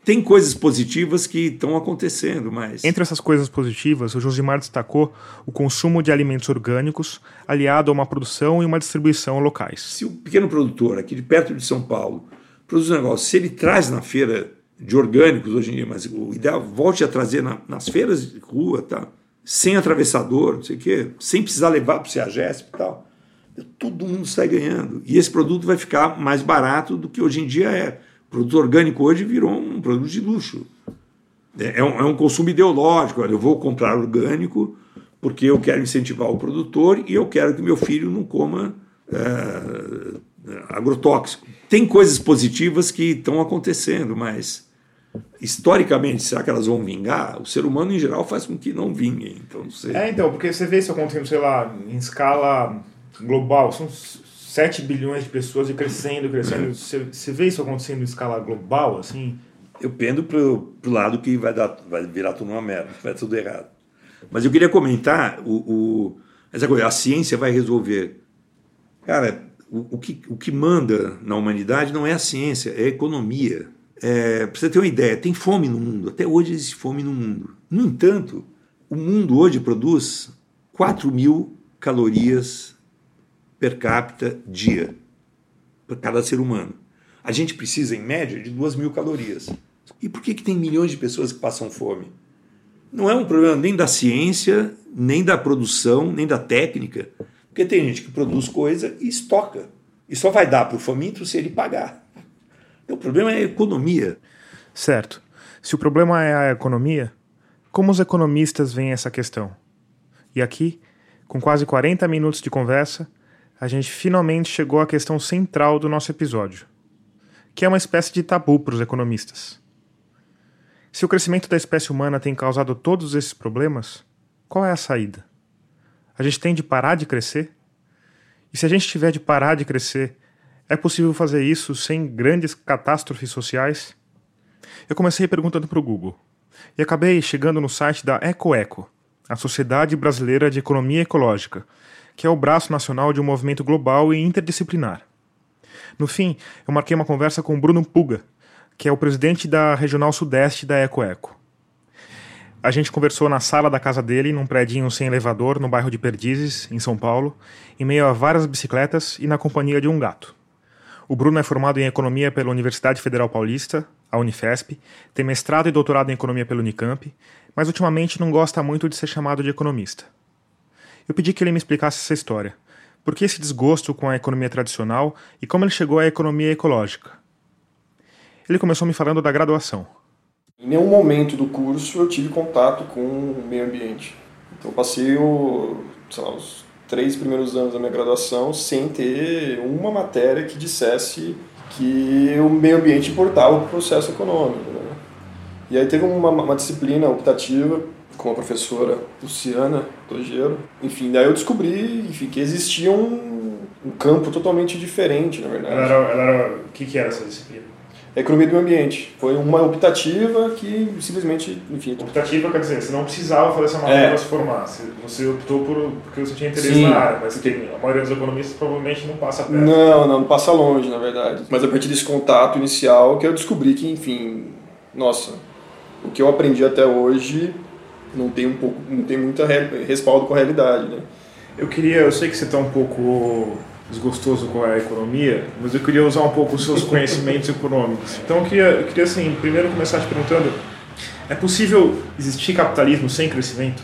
Tem coisas positivas que estão acontecendo, mas. Entre essas coisas positivas, o Josimar destacou o consumo de alimentos orgânicos, aliado a uma produção e uma distribuição locais. Se o pequeno produtor, aqui de perto de São Paulo, produz um negócio, se ele traz na feira de orgânicos hoje em dia, mas o ideal volte a trazer na, nas feiras de rua, tá? sem atravessador, não sei o quê, sem precisar levar para o CEAGESP e tal todo mundo sai ganhando. E esse produto vai ficar mais barato do que hoje em dia é. O produto orgânico hoje virou um produto de luxo. É, é um, é um consumo ideológico. Olha, eu vou comprar orgânico porque eu quero incentivar o produtor e eu quero que meu filho não coma é, agrotóxico. Tem coisas positivas que estão acontecendo, mas historicamente, será que elas vão vingar? O ser humano, em geral, faz com que não vinguem. Então, sei. É, então, porque você vê isso acontecendo, sei lá, em escala global, são 7 bilhões de pessoas e crescendo, crescendo. Você, vê isso acontecendo em escala global, assim? Eu pendo pro, pro lado que vai, dar, vai virar tudo uma merda, vai tudo errado. Mas eu queria comentar o, o essa coisa, a ciência vai resolver. Cara, o, o, que, o que manda na humanidade não é a ciência, é a economia. É, pra você ter uma ideia, tem fome no mundo, até hoje existe fome no mundo. No entanto, o mundo hoje produz 4 mil calorias per capita dia para cada ser humano. A gente precisa, em média, de 2 mil calorias. E por que, que tem milhões de pessoas que passam fome? Não é um problema nem da ciência, nem da produção, nem da técnica. Porque tem gente que produz coisa e estoca. E só vai dar para o faminto se ele pagar. Então, o problema é a economia. Certo. Se o problema é a economia, como os economistas veem essa questão? E aqui, com quase 40 minutos de conversa, a gente finalmente chegou à questão central do nosso episódio, que é uma espécie de tabu para os economistas. Se o crescimento da espécie humana tem causado todos esses problemas, qual é a saída? A gente tem de parar de crescer? E se a gente tiver de parar de crescer, é possível fazer isso sem grandes catástrofes sociais? Eu comecei perguntando para o Google e acabei chegando no site da EcoEco, a Sociedade Brasileira de Economia Ecológica, que é o braço nacional de um movimento global e interdisciplinar. No fim, eu marquei uma conversa com Bruno Puga, que é o presidente da Regional Sudeste da EcoEco. A gente conversou na sala da casa dele, num predinho sem elevador, no bairro de Perdizes, em São Paulo, em meio a várias bicicletas e na companhia de um gato. O Bruno é formado em Economia pela Universidade Federal Paulista, a Unifesp, tem mestrado e doutorado em Economia pela Unicamp, mas ultimamente não gosta muito de ser chamado de economista eu pedi que ele me explicasse essa história. Por que esse desgosto com a economia tradicional e como ele chegou à economia ecológica? Ele começou me falando da graduação. Em nenhum momento do curso eu tive contato com o meio ambiente. Então eu passei o, lá, os três primeiros anos da minha graduação sem ter uma matéria que dissesse que o meio ambiente importava o processo econômico. Né? E aí teve uma, uma disciplina optativa com a professora Luciana Togeiro. Enfim, daí eu descobri enfim, que existia um, um campo totalmente diferente, na verdade. Ela era, ela era, o que, que era essa disciplina? Economia do meio ambiente. Foi uma optativa que simplesmente, enfim... Optativa quer dizer, você não precisava fazer essa matéria é. para se formar. Você optou por, porque você tinha interesse Sim. na área, mas tem, a maioria dos economistas provavelmente não passa perto. Não, não, não passa longe, na verdade. Mas a partir desse contato inicial que eu descobri que, enfim, nossa, o que eu aprendi até hoje não tem um pouco, não tem muito respaldo com a realidade, né? Eu queria, eu sei que você está um pouco desgostoso com a economia, mas eu queria usar um pouco os seus (laughs) conhecimentos econômicos. Então eu queria, eu queria assim, primeiro começar te perguntando, é possível existir capitalismo sem crescimento?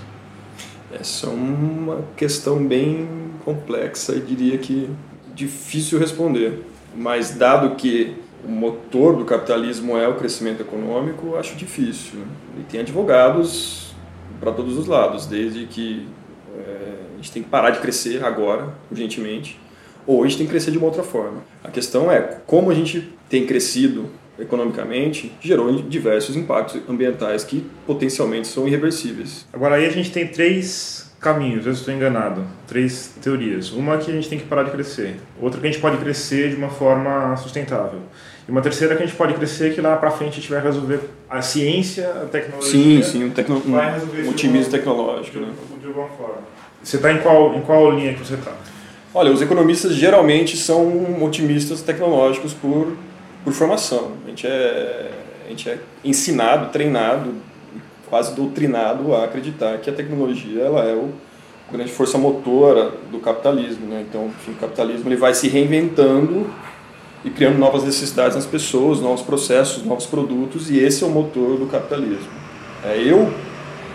Essa é uma questão bem complexa e diria que difícil responder. Mas dado que o motor do capitalismo é o crescimento econômico, acho difícil. E tem advogados para todos os lados, desde que é, a gente tem que parar de crescer agora, urgentemente, ou a gente tem que crescer de uma outra forma. A questão é como a gente tem crescido economicamente gerou diversos impactos ambientais que potencialmente são irreversíveis. Agora aí a gente tem três caminhos, eu estou enganado, três teorias. Uma que a gente tem que parar de crescer, outra que a gente pode crescer de uma forma sustentável. E uma terceira que a gente pode crescer que lá para frente a gente vai resolver a ciência, a tecnologia. Sim, sim, um, tecno... um otimismo tecnológico. De, né? de alguma forma. Você está em qual, em qual linha que você está? Olha, os economistas geralmente são otimistas tecnológicos por, por formação. A gente, é, a gente é ensinado, treinado, quase doutrinado a acreditar que a tecnologia ela é o grande força motora do capitalismo. Né? Então, enfim, o capitalismo ele vai se reinventando e criando novas necessidades nas pessoas, novos processos, novos produtos, e esse é o motor do capitalismo. É, eu,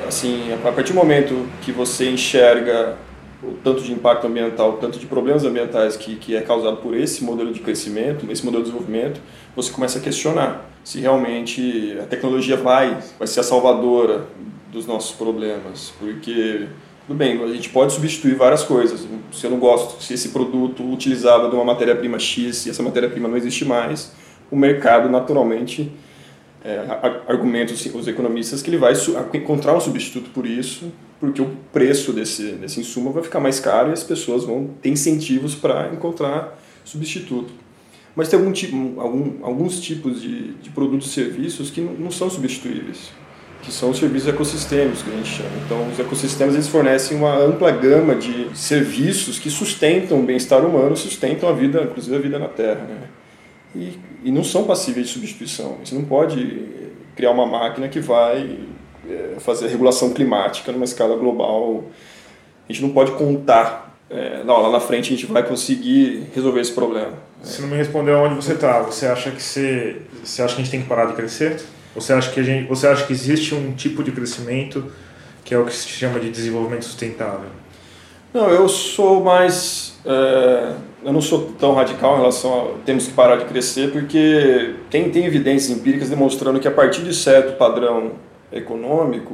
assim, a partir do momento que você enxerga o tanto de impacto ambiental, o tanto de problemas ambientais que, que é causado por esse modelo de crescimento, esse modelo de desenvolvimento, você começa a questionar se realmente a tecnologia vai, vai ser a salvadora dos nossos problemas, porque tudo bem, a gente pode substituir várias coisas. Se eu não gosto, se esse produto utilizava de uma matéria-prima X e essa matéria-prima não existe mais, o mercado naturalmente é, os economistas que ele vai encontrar um substituto por isso, porque o preço desse, desse insumo vai ficar mais caro e as pessoas vão ter incentivos para encontrar substituto. Mas tem algum tipo, algum, alguns tipos de, de produtos e serviços que não são substituíveis que são os serviços ecossistêmicos que a gente chama. Então, os ecossistemas eles fornecem uma ampla gama de serviços que sustentam o bem-estar humano, sustentam a vida, inclusive a vida na Terra. Né? E, e não são passíveis de substituição. Você não pode criar uma máquina que vai é, fazer regulação climática numa escala global. A gente não pode contar, é, não, lá na frente a gente vai conseguir resolver esse problema. Você não me respondeu onde você está. Você acha que você, você acha que a gente tem que parar de crescer? Você acha que a gente, você acha que existe um tipo de crescimento que é o que se chama de desenvolvimento sustentável? Não, eu sou mais, é, eu não sou tão radical em relação a temos que parar de crescer, porque tem tem evidências empíricas demonstrando que a partir de certo padrão econômico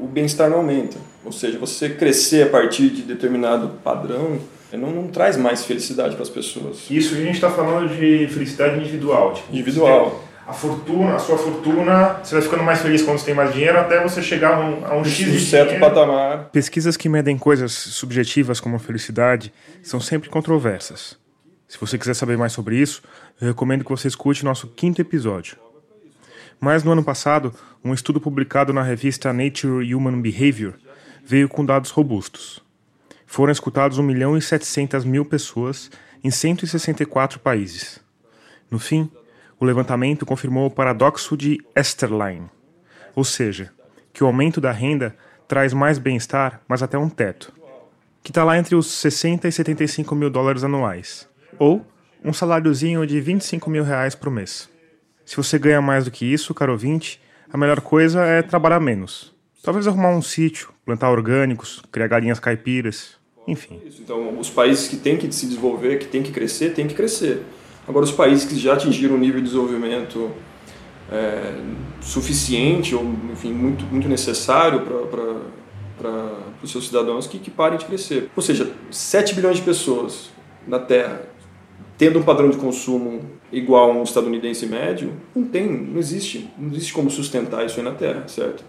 o bem-estar não aumenta. Ou seja, você crescer a partir de determinado padrão não, não traz mais felicidade para as pessoas. Isso a gente está falando de felicidade individual. Tipo, individual a fortuna, a sua fortuna, você vai ficando mais feliz quando você tem mais dinheiro, até você chegar a um, a um X de certo dinheiro. patamar. Pesquisas que medem coisas subjetivas como a felicidade são sempre controversas. Se você quiser saber mais sobre isso, eu recomendo que você escute nosso quinto episódio. Mas no ano passado, um estudo publicado na revista Nature Human Behavior veio com dados robustos. Foram escutados 1 milhão e 700 mil pessoas em 164 países. No fim, o levantamento confirmou o paradoxo de Esterline, ou seja, que o aumento da renda traz mais bem-estar, mas até um teto, que está lá entre os 60 e 75 mil dólares anuais, ou um saláriozinho de 25 mil reais por mês. Se você ganha mais do que isso, caro ouvinte, a melhor coisa é trabalhar menos. Talvez arrumar um sítio, plantar orgânicos, criar galinhas caipiras, enfim. Então, os países que têm que se desenvolver, que têm que crescer, têm que crescer. Agora, os países que já atingiram um nível de desenvolvimento é, suficiente ou enfim, muito, muito necessário para os seus cidadãos que, que parem de crescer. Ou seja, 7 bilhões de pessoas na Terra tendo um padrão de consumo igual a um estadunidense médio, não tem, não existe, não existe como sustentar isso aí na Terra, certo?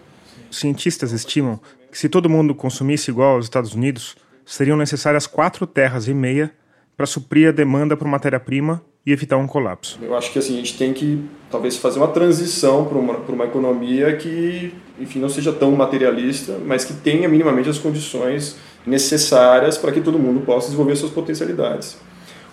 Cientistas estimam que se todo mundo consumisse igual aos Estados Unidos, seriam necessárias quatro terras e meia para suprir a demanda por matéria-prima e evitar um colapso. Eu acho que assim, a gente tem que talvez fazer uma transição para uma, para uma economia que, enfim, não seja tão materialista, mas que tenha minimamente as condições necessárias para que todo mundo possa desenvolver suas potencialidades.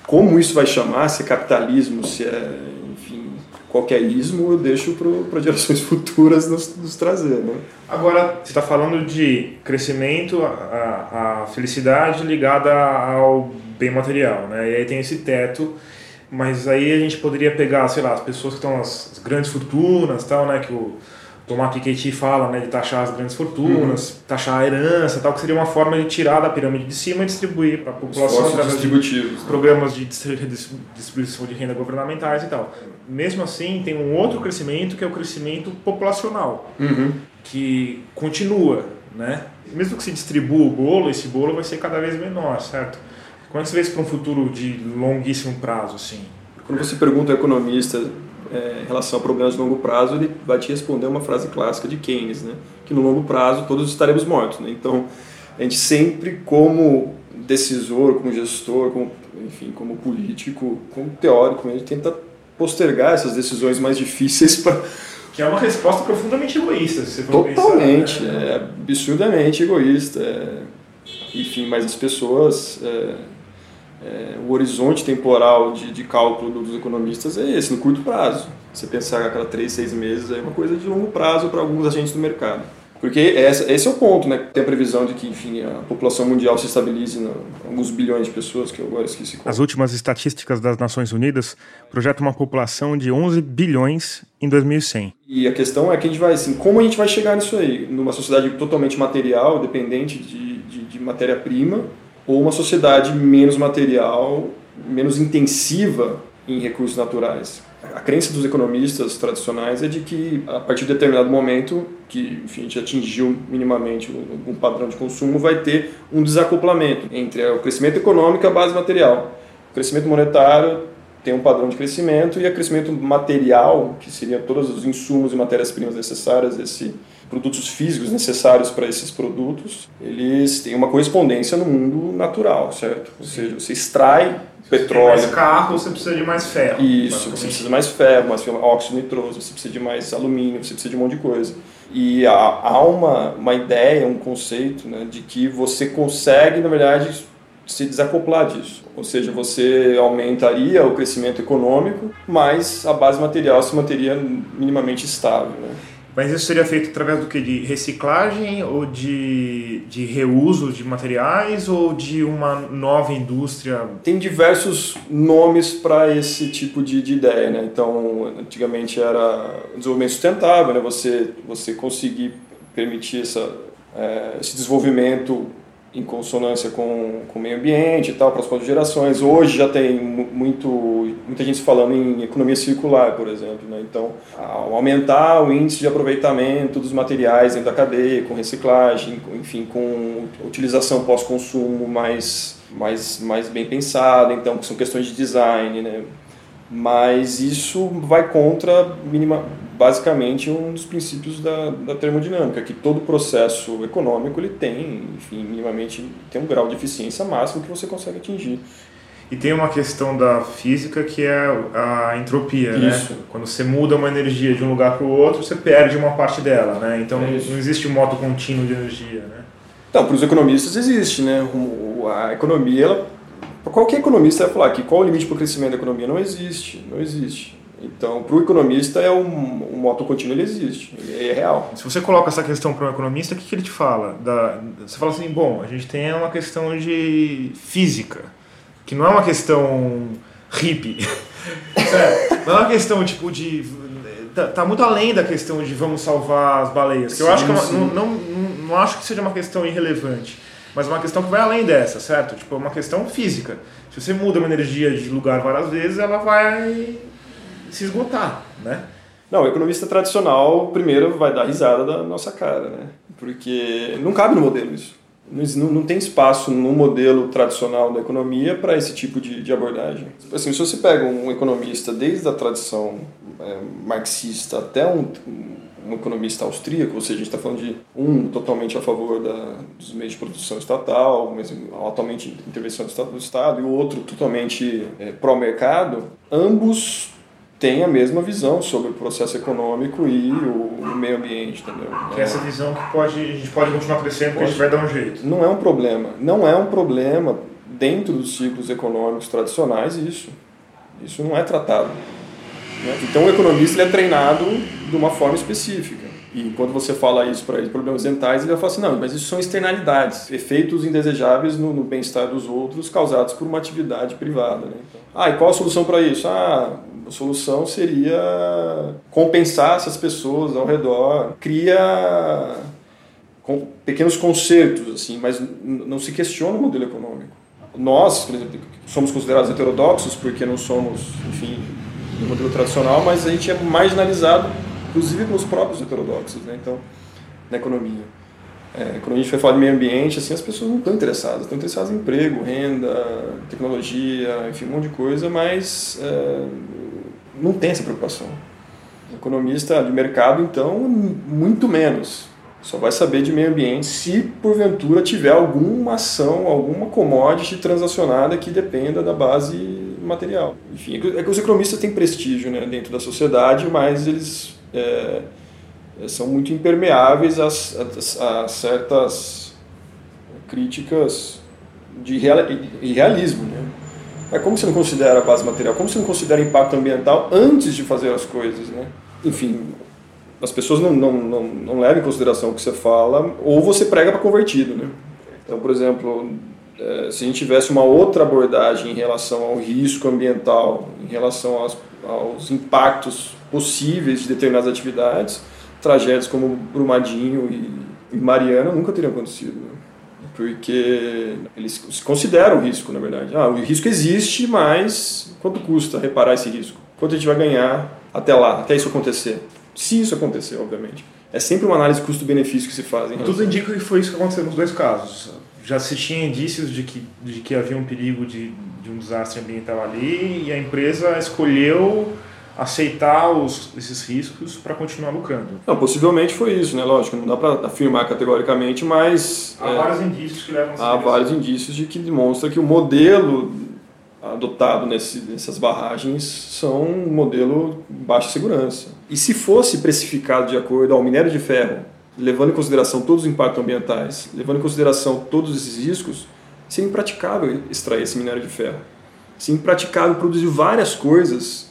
Como isso vai chamar, se é capitalismo, se é, enfim, qualquer ismo, eu deixo para gerações (laughs) futuras nos, nos trazer. Né? Agora, você está falando de crescimento, a, a felicidade ligada ao bem material, né? e aí tem esse teto mas aí a gente poderia pegar, sei lá, as pessoas que estão as, grandes fortunas, tal, né, que o Tomás Piketty fala, né, de taxar as grandes fortunas, uhum. taxar a herança, tal, que seria uma forma de tirar da pirâmide de cima e distribuir para a população através de né? programas de (laughs) distribuição de renda governamentais e tal. Mesmo assim, tem um outro crescimento que é o crescimento populacional, uhum. que continua, né? Mesmo que se distribua o bolo, esse bolo vai ser cada vez menor, certo? Como é que você vê isso para um futuro de longuíssimo prazo? Assim? Quando você pergunta ao economista é, em relação a problemas de longo prazo, ele vai te responder uma frase clássica de Keynes, né? que no longo prazo todos estaremos mortos. Né? Então, a gente sempre, como decisor, como gestor, como, enfim, como político, como teórico, a gente tenta postergar essas decisões mais difíceis para (laughs) que é uma resposta profundamente egoísta, se você Totalmente, pensar, né? é absurdamente egoísta. É, enfim, mas as pessoas. É, é, o horizonte temporal de, de cálculo dos economistas é esse, no curto prazo. Você pensar a cada três, seis meses é uma coisa de longo prazo para alguns agentes do mercado. Porque essa, esse é o ponto, né? Tem a previsão de que, enfim, a população mundial se estabilize em alguns bilhões de pessoas, que eu agora esqueci. As últimas estatísticas das Nações Unidas projetam uma população de 11 bilhões em 2100. E a questão é que a gente vai, assim, como a gente vai chegar nisso aí? Numa sociedade totalmente material, dependente de, de, de matéria-prima, ou uma sociedade menos material, menos intensiva em recursos naturais? A crença dos economistas tradicionais é de que, a partir de determinado momento, que enfim, a gente atingiu minimamente um padrão de consumo, vai ter um desacoplamento entre o crescimento econômico e a base material. O crescimento monetário tem um padrão de crescimento e o crescimento material, que seriam todos os insumos e matérias-primas necessárias, esses produtos físicos necessários para esses produtos, eles têm uma correspondência no mundo natural, certo? Ou seja, você extrai petróleo. mais carro, você precisa de mais ferro. Isso, você precisa de mais ferro, mais óxido nitroso, você precisa de mais alumínio, você precisa de um monte de coisa. E há uma, uma ideia, um conceito né, de que você consegue, na verdade, se desacoplar disso. Ou seja, você aumentaria o crescimento econômico, mas a base material se manteria minimamente estável. Né? Mas isso seria feito através do que? De reciclagem ou de, de reuso de materiais ou de uma nova indústria? Tem diversos nomes para esse tipo de, de, ideia. Né? Então, antigamente era desenvolvimento sustentável, né? você, você conseguir permitir essa, é, esse desenvolvimento em consonância com, com o meio ambiente e tal, para as próximas gerações. Hoje já tem muito, muita gente falando em economia circular, por exemplo. Né? Então, aumentar o índice de aproveitamento dos materiais dentro da cadeia, com reciclagem, enfim, com utilização pós-consumo mais, mais, mais bem pensada. Então, são questões de design, né? mas isso vai contra minima, basicamente um dos princípios da, da termodinâmica, que todo processo econômico ele tem, enfim, minimamente tem um grau de eficiência máximo que você consegue atingir. E tem uma questão da física que é a entropia, né? Isso. né? Quando você muda uma energia de um lugar para o outro, você perde uma parte dela, né? Então é não existe um modo contínuo de energia, né? Então, para os economistas existe, né? A economia, ela, qualquer economista vai falar que qual o limite para o crescimento da economia? Não existe, não existe. Então, para o economista, é um, um moto contínuo ele existe, ele é real. Se você coloca essa questão para um economista, o que, que ele te fala? Da, você fala assim, bom, a gente tem uma questão de física, que não é uma questão hippie. (laughs) não é uma questão tipo de. Tá, tá, muito além da questão de vamos salvar as baleias. Que sim, eu acho que é uma, não, não, não, não acho que seja uma questão irrelevante mas é uma questão que vai além dessa, certo? Tipo, é uma questão física. Se você muda uma energia de lugar várias vezes, ela vai se esgotar, né? Não, o economista tradicional primeiro vai dar risada da nossa cara, né? Porque não cabe no modelo isso. Não, não tem espaço no modelo tradicional da economia para esse tipo de, de, abordagem. Assim, se você pega um economista desde a tradição é, marxista até um, um economista austríaco, ou seja, a gente está falando de um totalmente a favor da, dos meios de produção estatal, mas atualmente intervenção do Estado, e o outro totalmente é, pró-mercado, ambos tem a mesma visão sobre o processo econômico e o, o meio ambiente, entendeu? Que é essa visão que pode, a gente pode continuar crescendo porque a gente vai dar um jeito. Não é um problema. Não é um problema dentro dos ciclos econômicos tradicionais isso. Isso não é tratado. Né? Então o economista ele é treinado de uma forma específica. E quando você fala isso para ele, problemas dentais, ele vai falar assim, não, mas isso são externalidades, efeitos indesejáveis no, no bem-estar dos outros causados por uma atividade privada. Né? Ah, e qual a solução para isso? Ah, a solução seria compensar essas pessoas ao redor, cria pequenos concertos, assim, mas não se questiona o modelo econômico. Nós, por exemplo, somos considerados heterodoxos porque não somos, enfim, do modelo tradicional, mas a gente é marginalizado, inclusive pelos próprios heterodoxos, né? Então, na economia. É, quando a gente foi falar de meio ambiente, assim, as pessoas não estão interessadas, estão interessadas em emprego, renda, tecnologia, enfim, um monte de coisa, mas é, não tem essa preocupação. O economista de mercado, então, muito menos. Só vai saber de meio ambiente se porventura tiver alguma ação, alguma commodity transacionada que dependa da base material. Enfim, é que os economistas têm prestígio né, dentro da sociedade, mas eles é, são muito impermeáveis a, a, a certas críticas de irrealismo. Né? Mas como você não considera a base material? Como você não considera impacto ambiental antes de fazer as coisas? Né? Enfim, as pessoas não, não, não, não levam em consideração o que você fala, ou você prega para convertido. Né? Então, por exemplo, é, se a gente tivesse uma outra abordagem em relação ao risco ambiental, em relação aos, aos impactos possíveis de determinadas atividades, tragédias como Brumadinho e, e Mariana nunca teriam acontecido. Né? Porque eles consideram o risco, na verdade. Ah, o risco existe, mas quanto custa reparar esse risco? Quanto a gente vai ganhar até lá, até isso acontecer? se isso acontecer, obviamente. É sempre uma análise custo-benefício que se faz. Tudo indica que foi isso que aconteceu nos dois casos. Já se tinha indícios de que, de que havia um perigo de, de um desastre ambiental ali e a empresa escolheu aceitar os, esses riscos para continuar lucrando. Não, possivelmente foi isso, né? Lógico, não dá para afirmar categoricamente, mas há é, vários indícios que levam a há vários indícios de que demonstra que o modelo adotado nesse, nessas barragens são um modelo baixa segurança. E se fosse precificado de acordo ao minério de ferro, levando em consideração todos os impactos ambientais, levando em consideração todos esses riscos, seria impraticável extrair esse minério de ferro. Seria impraticável produzir várias coisas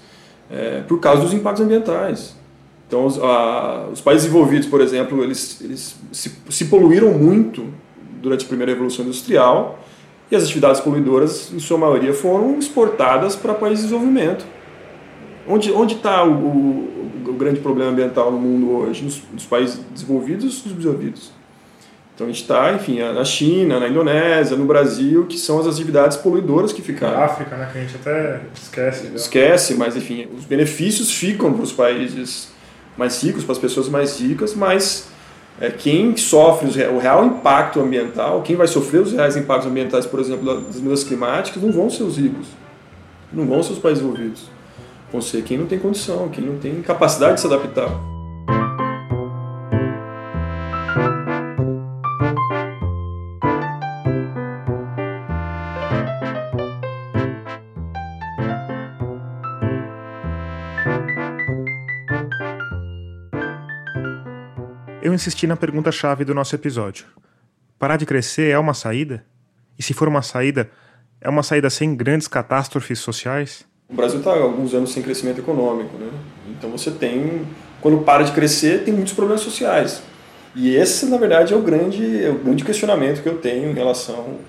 é, por causa dos impactos ambientais. Então, os, a, os países envolvidos, por exemplo, eles, eles se, se poluíram muito durante a primeira revolução industrial e as atividades poluidoras, em sua maioria, foram exportadas para países de desenvolvimento. Onde está o, o, o, grande problema ambiental no mundo hoje? Nos, nos países desenvolvidos e subdesenvolvidos. Então a gente está, enfim, na China, na Indonésia, no Brasil, que são as atividades poluidoras que ficaram. Na África, né, que a gente até esquece. Já. Esquece, mas enfim, os benefícios ficam para os países mais ricos, para as pessoas mais ricas, mas é, quem sofre o real impacto ambiental, quem vai sofrer os reais impactos ambientais, por exemplo, das mudanças climáticas, não vão ser os ricos, não vão ser os países envolvidos. Vão ser quem não tem condição, quem não tem capacidade de se adaptar. Eu insisti na pergunta-chave do nosso episódio. Parar de crescer é uma saída? E se for uma saída, é uma saída sem grandes catástrofes sociais? O Brasil está há alguns anos sem crescimento econômico, né? Então você tem, quando para de crescer, tem muitos problemas sociais. E esse, na verdade, é o grande, é o grande questionamento que eu tenho em relação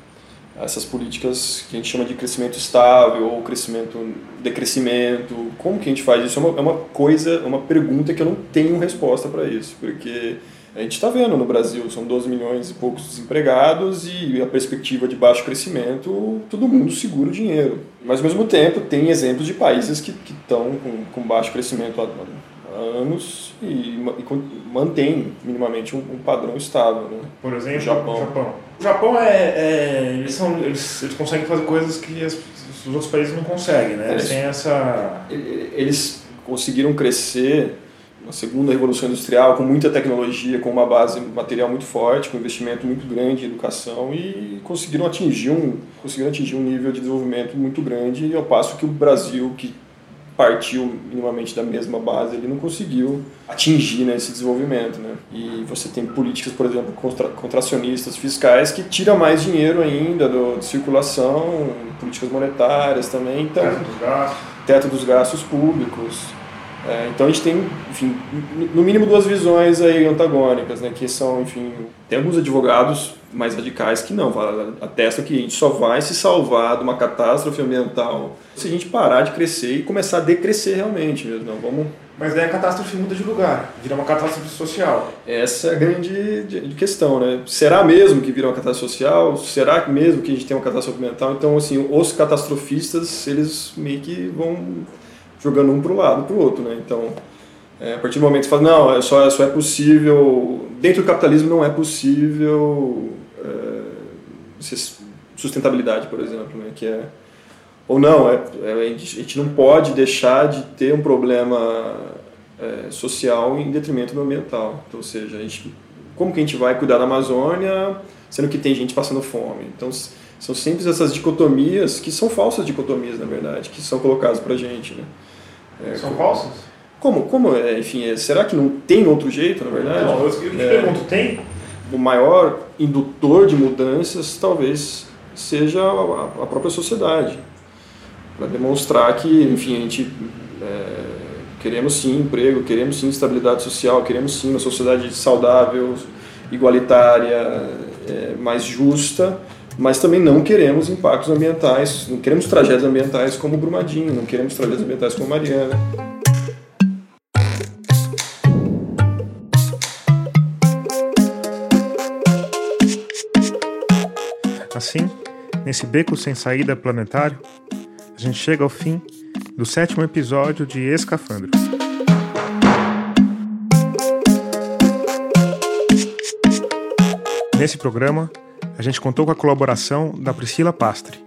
a essas políticas que a gente chama de crescimento estável ou crescimento decrescimento. Como que a gente faz isso? É uma, é uma coisa, é uma pergunta que eu não tenho resposta para isso, porque a gente está vendo no Brasil, são 12 milhões e poucos desempregados e a perspectiva de baixo crescimento, todo mundo segura o dinheiro. Mas, ao mesmo tempo, tem exemplos de países que estão com, com baixo crescimento há, anos e, e mantém minimamente um, um, padrão estável. Né? Por exemplo, o Japão. O Japão, o Japão é, é, eles, são, eles, eles conseguem fazer coisas que as, os outros países não conseguem, né? Eles, eles têm essa... Eles conseguiram crescer uma segunda revolução industrial com muita tecnologia, com uma base material muito forte, com investimento muito grande em educação e conseguiram atingir um, conseguiram atingir um nível de desenvolvimento muito grande, ao passo que o Brasil, que partiu minimamente da mesma base, ele não conseguiu atingir né, esse desenvolvimento. Né? E você tem políticas, por exemplo, contra, contracionistas fiscais que tiram mais dinheiro ainda do, de circulação, políticas monetárias também. Então, teto dos gastos, teto dos gastos públicos. É, então a gente tem, enfim, no mínimo duas visões aí antagônicas, né, que são, enfim, tem alguns advogados mais radicais que não, atestam que a gente só vai se salvar de uma catástrofe ambiental se a gente parar de crescer e começar a decrescer realmente mesmo, não, vamos... Mas daí a catástrofe muda de lugar, vira uma catástrofe social. Essa é a grande questão, né? Será mesmo que vira uma catástrofe social? Será mesmo que a gente tem uma catástrofe ambiental? Então, assim, os catastrofistas, eles meio que vão jogando um para o lado, para o outro, né? Então, é, a partir do momento que você fala, não, é só, só é possível, dentro do capitalismo não é possível é, sustentabilidade, por exemplo, né? Que é, ou não, é, é, a gente não pode deixar de ter um problema é, social em detrimento do ambiental. Então, ou seja, a gente como que a gente vai cuidar da Amazônia, sendo que tem gente passando fome? Então, são sempre essas dicotomias, que são falsas dicotomias, na verdade, que são colocadas para a gente. Né? É, são falsas? Como? como é, enfim, é, será que não tem outro jeito, na verdade? Não, eu, é, pergunto, tem? O maior indutor de mudanças talvez seja a, a própria sociedade. Para demonstrar que, enfim, a gente é, queremos sim emprego, queremos sim estabilidade social, queremos sim uma sociedade saudável, igualitária, é, mais justa, mas também não queremos impactos ambientais, não queremos tragédias ambientais como Brumadinho, não queremos tragédias ambientais como Mariana. Assim, nesse beco sem saída planetário, a gente chega ao fim do sétimo episódio de Escafandro. Nesse programa, a gente contou com a colaboração da Priscila Pastre.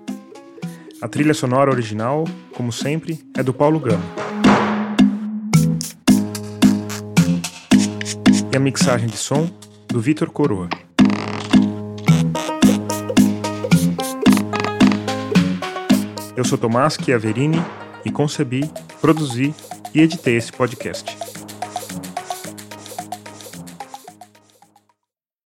A trilha sonora original, como sempre, é do Paulo Gama. E a mixagem de som do Vitor Coroa. Eu sou Tomás Chiaverini e concebi, produzi e editei esse podcast.